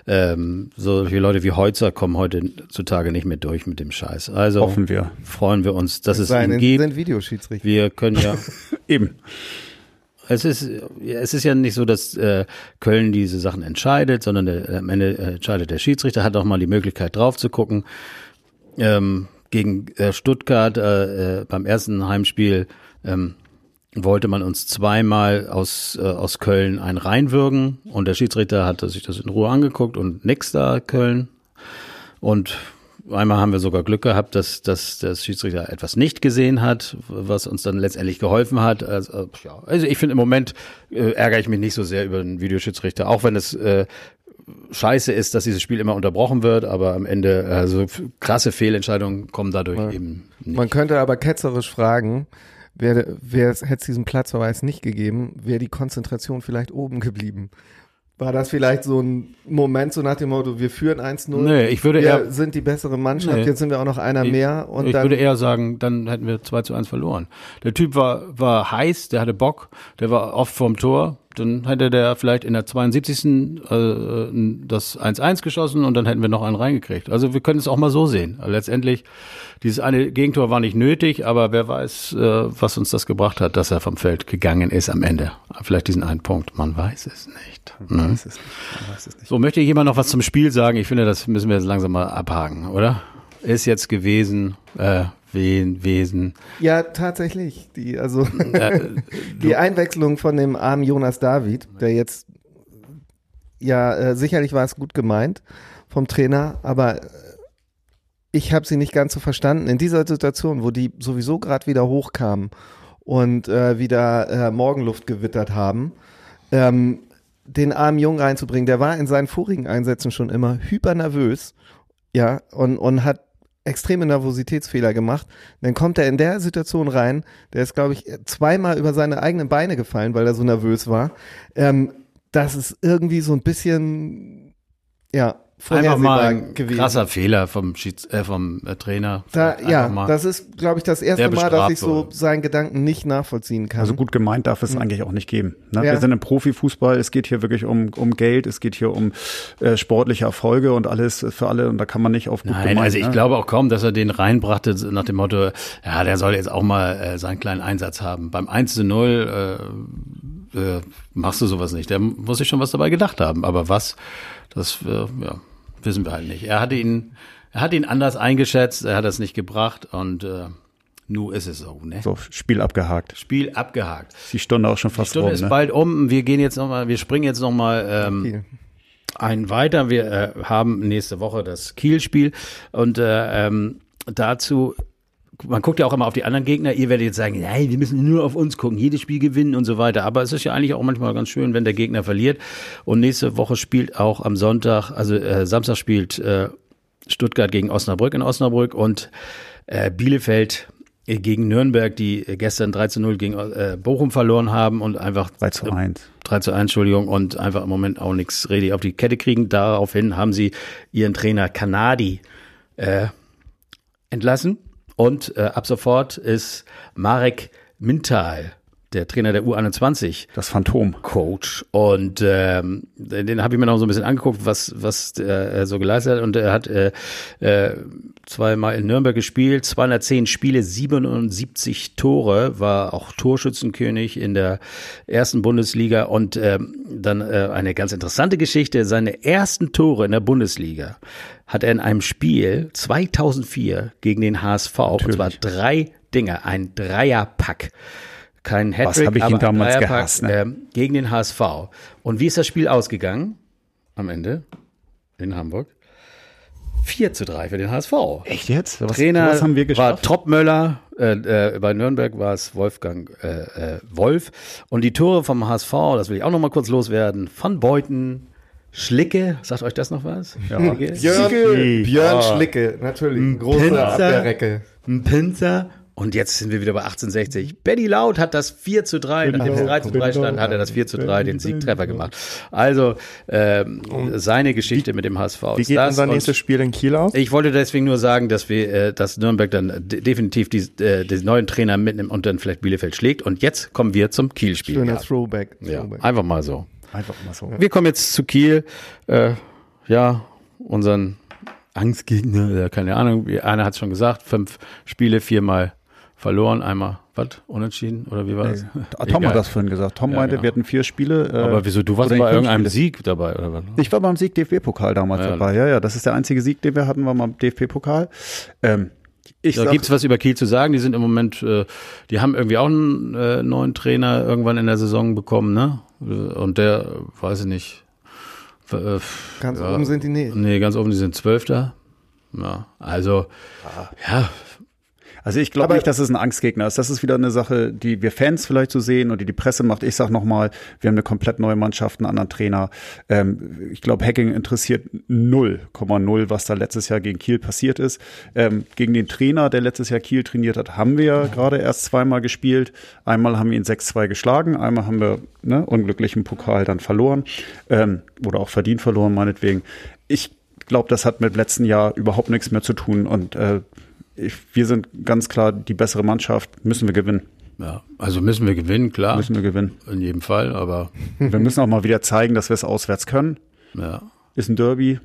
ähm, solche Leute wie Heutzer kommen heutzutage nicht mehr durch mit dem Scheiß. Also Hoffen wir. freuen wir uns, dass es Sein, ihn sind gibt. Videoschiedsrichter. Wir können ja, (laughs) Eben. es ist, ja, es ist ja nicht so, dass äh, Köln diese Sachen entscheidet, sondern der, am Ende äh, entscheidet der Schiedsrichter, hat auch mal die Möglichkeit drauf zu gucken. Ähm, gegen äh, Stuttgart äh, äh, beim ersten Heimspiel ähm, wollte man uns zweimal aus, äh, aus Köln ein reinwürgen und der Schiedsrichter hatte sich das in Ruhe angeguckt und nix da Köln. Und einmal haben wir sogar Glück gehabt, dass, dass der Schiedsrichter etwas nicht gesehen hat, was uns dann letztendlich geholfen hat. Also, ja. also ich finde im Moment äh, ärgere ich mich nicht so sehr über den Videoschiedsrichter, auch wenn es äh, scheiße ist, dass dieses Spiel immer unterbrochen wird, aber am Ende also krasse Fehlentscheidungen kommen dadurch eben nicht. Man könnte aber ketzerisch fragen, wäre wär, hätte es diesen Platzverweis nicht gegeben, wäre die Konzentration vielleicht oben geblieben. War das vielleicht so ein Moment, so nach dem Motto, wir führen 1-0, Nee, ich würde wir eher- sind die bessere Mannschaft, Nee. jetzt sind wir auch noch einer mehr und ich dann würde eher sagen, dann hätten wir 2 zu 1 verloren. Der Typ war, war heiß, der hatte Bock, der war oft vorm Tor. Dann hätte der vielleicht in der 72. Äh, das 1-1 geschossen und dann hätten wir noch einen reingekriegt. Also wir können es auch mal so sehen. Letztendlich, dieses eine Gegentor war nicht nötig, aber wer weiß, äh, was uns das gebracht hat, dass er vom Feld gegangen ist am Ende. Vielleicht diesen einen Punkt. Man weiß es nicht. Ne? Weiß es nicht. Man weiß es nicht. So, möchte jemand noch was zum Spiel sagen? Ich finde, das müssen wir jetzt langsam mal abhaken, oder? Ist jetzt gewesen, äh, Wesen. ja tatsächlich, die also Äh, (laughs) die Einwechslung von dem armen Jonas David, der jetzt ja äh, sicherlich war es gut gemeint vom Trainer, aber äh, ich habe sie nicht ganz so verstanden in dieser Situation, wo die sowieso gerade wieder hochkamen und äh, wieder äh, Morgenluft gewittert haben, ähm, den armen Jungen reinzubringen. Der war in seinen vorigen Einsätzen schon immer hyper nervös, ja, und, und hat extreme Nervositätsfehler gemacht. Dann kommt er in der Situation rein, der ist, glaube ich, zweimal über seine eigenen Beine gefallen, weil er so nervös war. Ähm, das ist irgendwie so ein bisschen, ja, einfach mal gewesen. krasser Fehler vom, Schieds äh, vom äh, Trainer. Da, ja, mal. das ist, glaube ich, das erste Mal, dass ich so seinen Gedanken nicht nachvollziehen kann. Also gut gemeint darf es eigentlich auch nicht geben. Ne? Ja. Wir sind im Profifußball, es geht hier wirklich um, um Geld, es geht hier um äh, sportliche Erfolge und alles für alle und da kann man nicht auf gut Nein, gemeint. also ich ne? glaube auch kaum, dass er den reinbrachte nach dem Motto, ja, der soll jetzt auch mal äh, seinen kleinen Einsatz haben. Beim 1 zu 0 äh, äh, machst du sowas nicht. Der muss sich schon was dabei gedacht haben. Aber was, das äh, ja, wissen wir halt nicht. Er hatte ihn, er hat ihn anders eingeschätzt, er hat das nicht gebracht und äh, nu ist es so, ne? So, Spiel abgehakt. Spiel abgehakt. Die Stunde auch schon Die fast Stunde rum. ist Ne? bald um. Wir gehen jetzt noch mal, wir springen jetzt noch mal ähm, Viel. ein weiter. Wir äh, haben nächste Woche das Kiel-Spiel und äh, ähm, dazu, man guckt ja auch immer auf die anderen Gegner. Ihr werdet jetzt sagen, nein, wir müssen nur auf uns gucken, jedes Spiel gewinnen und so weiter. Aber es ist ja eigentlich auch manchmal ganz schön, wenn der Gegner verliert. Und nächste Woche spielt auch am Sonntag, also äh, Samstag spielt äh, Stuttgart gegen Osnabrück in Osnabrück und äh, Bielefeld äh, gegen Nürnberg, die äh, gestern 3 zu 0 gegen äh, Bochum verloren haben und einfach 3 zu 1. 3 zu 1, Entschuldigung, und einfach im Moment auch nichts richtig auf die Kette kriegen. Daraufhin haben sie ihren Trainer Kanadi äh, entlassen und äh, ab sofort ist Marek Mintal der Trainer der U21. Das Phantom. Coach. Und ähm, den habe ich mir noch so ein bisschen angeguckt, was, was er so geleistet hat. Und er hat äh, äh, zweimal in Nürnberg gespielt, 210 Spiele, 77 Tore, war auch Torschützenkönig in der ersten Bundesliga. Und ähm, dann äh, eine ganz interessante Geschichte, seine ersten Tore in der Bundesliga hat er in einem Spiel 2004 gegen den HSV, Natürlich. und zwar drei Dinge, ein Dreierpack. Kein Hattrick, Was habe ich ihn damals gehasst, ne? äh, gegen den HSV. Und wie ist das Spiel ausgegangen? Am Ende in Hamburg. 4 zu 3 für den HSV. Echt jetzt? Was, Trainer was haben wir geschafft? war Topmöller, äh, äh, bei Nürnberg war es Wolfgang äh, äh, Wolf. Und die Tore vom HSV, das will ich auch noch mal kurz loswerden, von Beuten, Schlicke, sagt euch das noch was? Ja. Björn, Björn oh. Schlicke, natürlich. Ein großer Abwehrrecke. Ein Pinzer und jetzt sind wir wieder bei 1860. Benny Laut hat das 4 zu 3, nachdem es 3 zu 3 stand, hat er das 4 zu 3 den Siegtreffer gemacht. Also ähm, seine Geschichte mit dem HSV. Wie geht unser nächstes Spiel in Kiel aus? Ich wollte deswegen nur sagen, dass wir, äh, dass Nürnberg dann definitiv die, äh, den neuen Trainer mitnimmt und dann vielleicht Bielefeld schlägt. Und jetzt kommen wir zum Kiel-Spiel. Schöner Throwback. Throwback. Ja, einfach mal so. Einfach mal so. Wir kommen jetzt zu Kiel. Äh, ja, unseren Angstgegner, keine Ahnung, einer hat es schon gesagt, fünf Spiele, viermal verloren, einmal, was, unentschieden oder wie war das? Nee. Tom hat das vorhin gesagt. Tom ja, meinte, genau. wir hatten vier Spiele. Äh, Aber wieso, du warst bei irgendeinem Sieg dabei oder was? Ich war beim Sieg DFB-Pokal damals ja, dabei, ja, ja, das ist der einzige Sieg, den wir hatten, war beim DFB-Pokal. Ähm, ich da gibt's was über Kiel zu sagen. Die sind im Moment, äh, die haben irgendwie auch einen äh, neuen Trainer irgendwann in der Saison bekommen, ne? Und der, weiß ich nicht. Äh, ganz ja, oben sind die nicht. Nee, ganz oben, die sind Zwölfter. Ja, also, ah. ja, also ich glaube nicht, dass es ein Angstgegner ist. Das ist wieder eine Sache, die wir Fans vielleicht so sehen und die die Presse macht. Ich sag nochmal, wir haben eine komplett neue Mannschaft, einen anderen Trainer. Ähm, ich glaube, Hacking interessiert 0,0, was da letztes Jahr gegen Kiel passiert ist. Ähm, gegen den Trainer, der letztes Jahr Kiel trainiert hat, haben wir ja gerade erst zweimal gespielt. Einmal haben wir ihn 6-2 geschlagen, einmal haben wir ne, unglücklichen Pokal dann verloren ähm, oder auch verdient verloren, meinetwegen. Ich glaube, das hat mit letzten Jahr überhaupt nichts mehr zu tun und äh, ich, wir sind ganz klar die bessere Mannschaft, müssen wir gewinnen. Ja, also müssen wir gewinnen, klar. Müssen wir gewinnen. In jedem Fall, aber. (laughs) wir müssen auch mal wieder zeigen, dass wir es auswärts können. Ja. Ist ein Derby.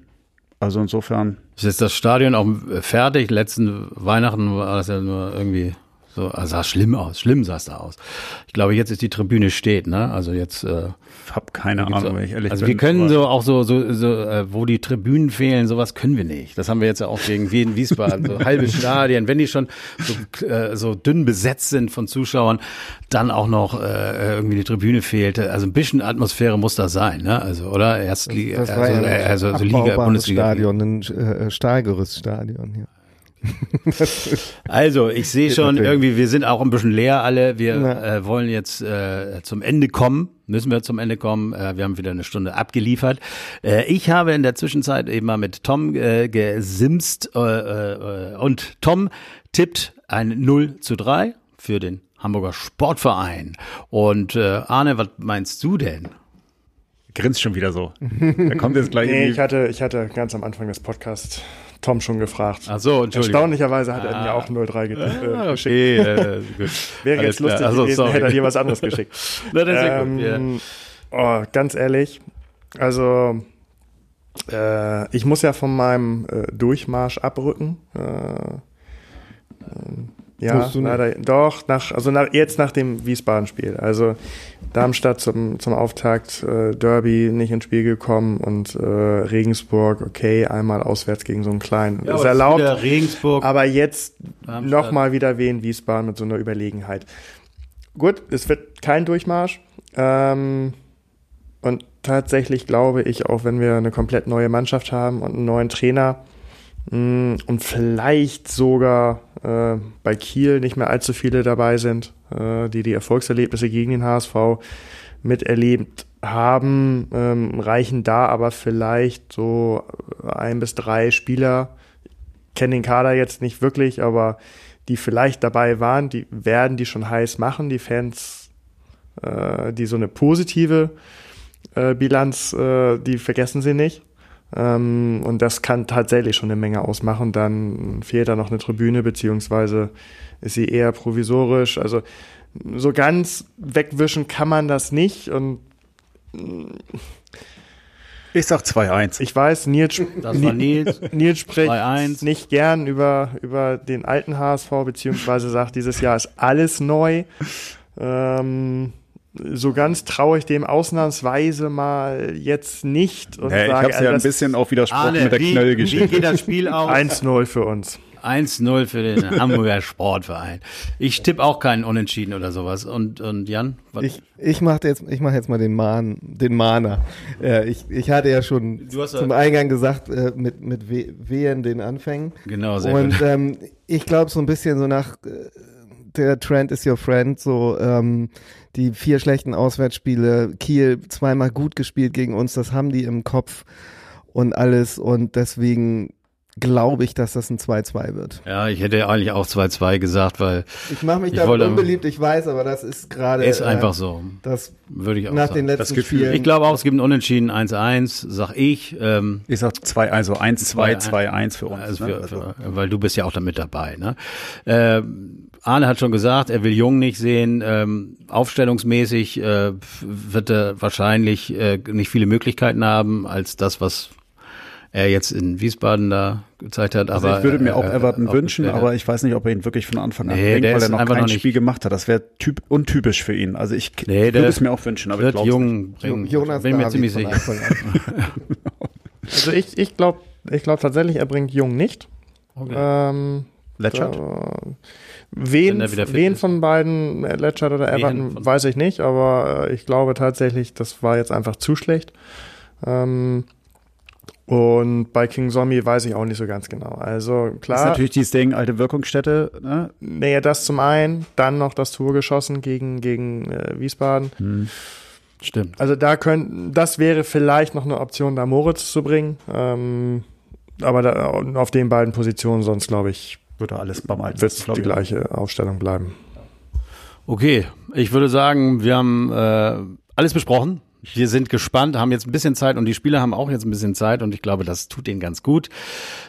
Also insofern. Ist jetzt das Stadion auch fertig? Letzten Weihnachten war das ja nur irgendwie so, also sah schlimm aus, schlimm sah es da aus. Ich glaube, jetzt ist die Tribüne steht, ne? Also jetzt. Äh, habe keine Ahnung, wenn ich ehrlich also bin. wir können so auch so, so, so äh, wo die Tribünen fehlen, sowas können wir nicht. Das haben wir jetzt ja auch gegen Wien, Wiesbaden, so (laughs) halbe Stadien. Wenn die schon so, äh, so dünn besetzt sind von Zuschauern, dann auch noch äh, irgendwie die Tribüne fehlte. Also ein bisschen Atmosphäre muss da sein, ne? Also oder das also, ja also, also Liga, Bundesliga. Stadion, ein äh, Stahlgerüststadion hier. Also, ich sehe schon irgendwie, wir sind auch ein bisschen leer alle. Wir äh, wollen jetzt äh, zum Ende kommen. Müssen wir zum Ende kommen. Äh, wir haben wieder eine Stunde abgeliefert. Äh, ich habe in der Zwischenzeit eben mal mit Tom äh, gesimst äh, äh, und Tom tippt ein 0 zu 3 für den Hamburger Sportverein. Und äh, Arne, was meinst du denn? Grinst schon wieder so. Da kommt jetzt gleich. (laughs) nee, ich hatte, ich hatte ganz am Anfang des Podcasts Tom schon gefragt. Ach so, Entschuldigung. Erstaunlicherweise hat ah. er mir auch 03 getippt. Ah, okay, äh, gut. (laughs) Wäre jetzt lustig also, gewesen, sorry. hätte er dir was anderes (laughs) geschickt. Na, ähm, ja gut, ja. Oh, ganz ehrlich, also äh, ich muss ja von meinem äh, Durchmarsch abrücken. Äh, ähm, ja, leider, doch, nach, also nach, jetzt nach dem Wiesbaden-Spiel. Also Darmstadt zum, zum Auftakt, äh, Derby nicht ins Spiel gekommen und äh, Regensburg, okay, einmal auswärts gegen so einen kleinen. Ja, ist erlaubt. Regensburg, aber jetzt nochmal wieder Wien, Wiesbaden mit so einer Überlegenheit. Gut, es wird kein Durchmarsch. Ähm, und tatsächlich glaube ich, auch wenn wir eine komplett neue Mannschaft haben und einen neuen Trainer, Mm, und vielleicht sogar äh, bei Kiel nicht mehr allzu viele dabei sind, äh, die die Erfolgserlebnisse gegen den HSV miterlebt haben, ähm, reichen da aber vielleicht so ein bis drei Spieler. Kennen den Kader jetzt nicht wirklich, aber die vielleicht dabei waren, die werden die schon heiß machen. Die Fans, äh, die so eine positive äh, Bilanz, äh, die vergessen sie nicht. Ähm, und das kann tatsächlich schon eine Menge ausmachen. Dann fehlt da noch eine Tribüne, beziehungsweise ist sie eher provisorisch. Also so ganz wegwischen kann man das nicht und Ich sag 2-1. ich weiß, Nils, Das war Nils. Nils spricht 2-1. nicht gern über, über den alten HSV, beziehungsweise sagt, dieses Jahr ist alles neu. Ähm, so ganz traue ich dem ausnahmsweise mal jetzt nicht. Und Nee, ich sage, habe ja also ein das bisschen auch widersprochen Arne, mit der wie, wie Knöllgeschichte. geht das Spiel aus? 1-0 für uns. 1-0 für den Hamburger Sportverein. Ich tippe auch keinen Unentschieden oder sowas. Und, und Jan? Was? Ich, ich mache jetzt, ich mach jetzt mal den Mahn, den Mahner. Äh, ich, ich hatte ja schon Du hast ja- zum Eingang gesagt, äh, mit, mit We- Wehen den Anfängen. Genau, sehr Und gut. ähm, ich glaube so ein bisschen so nach äh, der Trend is your friend, so ähm, die vier schlechten Auswärtsspiele, Kiel zweimal gut gespielt gegen uns, das haben die im Kopf und alles und deswegen glaube ich, dass das ein 2-2 wird. Ja, ich hätte eigentlich auch 2-2 gesagt, weil Ich mache mich Ich da unbeliebt, ich weiß, aber das ist gerade ist äh, einfach so. das Würde ich auch nach sagen. den letzten Das Gefühl. Spielen. Ich glaube auch, es gibt ein Unentschieden 1-1, sag ich. Ähm, Ich sag 2, also 1, 2, 2, 1 für uns. also ne? für, Also- für, weil du bist ja auch da mit dabei. Ne? Ähm, Arne hat schon gesagt, er will Jung nicht sehen. Ähm, aufstellungsmäßig äh, wird er wahrscheinlich äh, nicht viele Möglichkeiten haben als das, was er jetzt in Wiesbaden da gezeigt hat. Also aber ich würde mir auch äh, Everton wünschen, aufgestellt hat. aber ich weiß nicht, ob er ihn wirklich von Anfang an Nee, bringt, der weil er noch einfach kein noch Spiel gemacht hat. Das wäre typ untypisch für ihn. Also ich Nee, würde es mir auch wünschen, aber ich wird glaube Jung bringen. Jonas bin mir ziemlich sicher. (laughs) Also ich, ich glaube ich glaub tatsächlich, er bringt Jung nicht. Ähm, Letschert? äh, wen, wen von beiden, äh, Letschert oder Everton, weiß ich nicht, aber äh, ich glaube tatsächlich, das war jetzt einfach zu schlecht. Ähm, und bei King Zombie weiß ich auch nicht so ganz genau. Also Das ist klar, natürlich dieses Ding, alte Wirkungsstätte. Ne? nee, das zum einen, dann noch das Tor geschossen gegen, gegen äh, Wiesbaden. Stimmt. Also da könnten, das wäre vielleicht noch eine Option, da Moritz zu bringen. Ähm, aber da, auf den beiden Positionen sonst, glaube ich, Würde alles beim Alten. wird die ich. gleiche Aufstellung bleiben. Okay, ich würde sagen, wir haben äh, alles besprochen. Wir sind gespannt, haben jetzt ein bisschen Zeit und die Spieler haben auch jetzt ein bisschen Zeit und ich glaube, das tut ihnen ganz gut,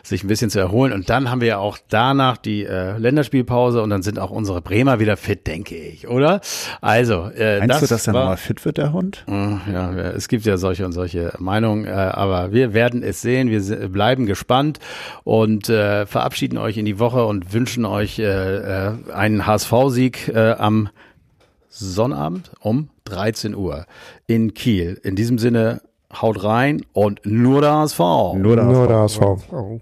sich ein bisschen zu erholen. Und dann haben wir ja auch danach die äh, Länderspielpause und dann sind auch unsere Bremer wieder fit, denke ich, oder? Also, äh, Meinst das du, dass er nochmal fit wird, der Hund? Äh, Ja, es gibt ja solche und solche Meinungen, äh, aber wir werden es sehen. Wir bleiben gespannt und äh, verabschieden euch in die Woche und wünschen euch äh, äh, einen HSV-Sieg äh, am Sonnabend um 13 Uhr in Kiel. In diesem Sinne, haut rein und nur der HSV. Nur der Nur HSV. der HSV. Oh.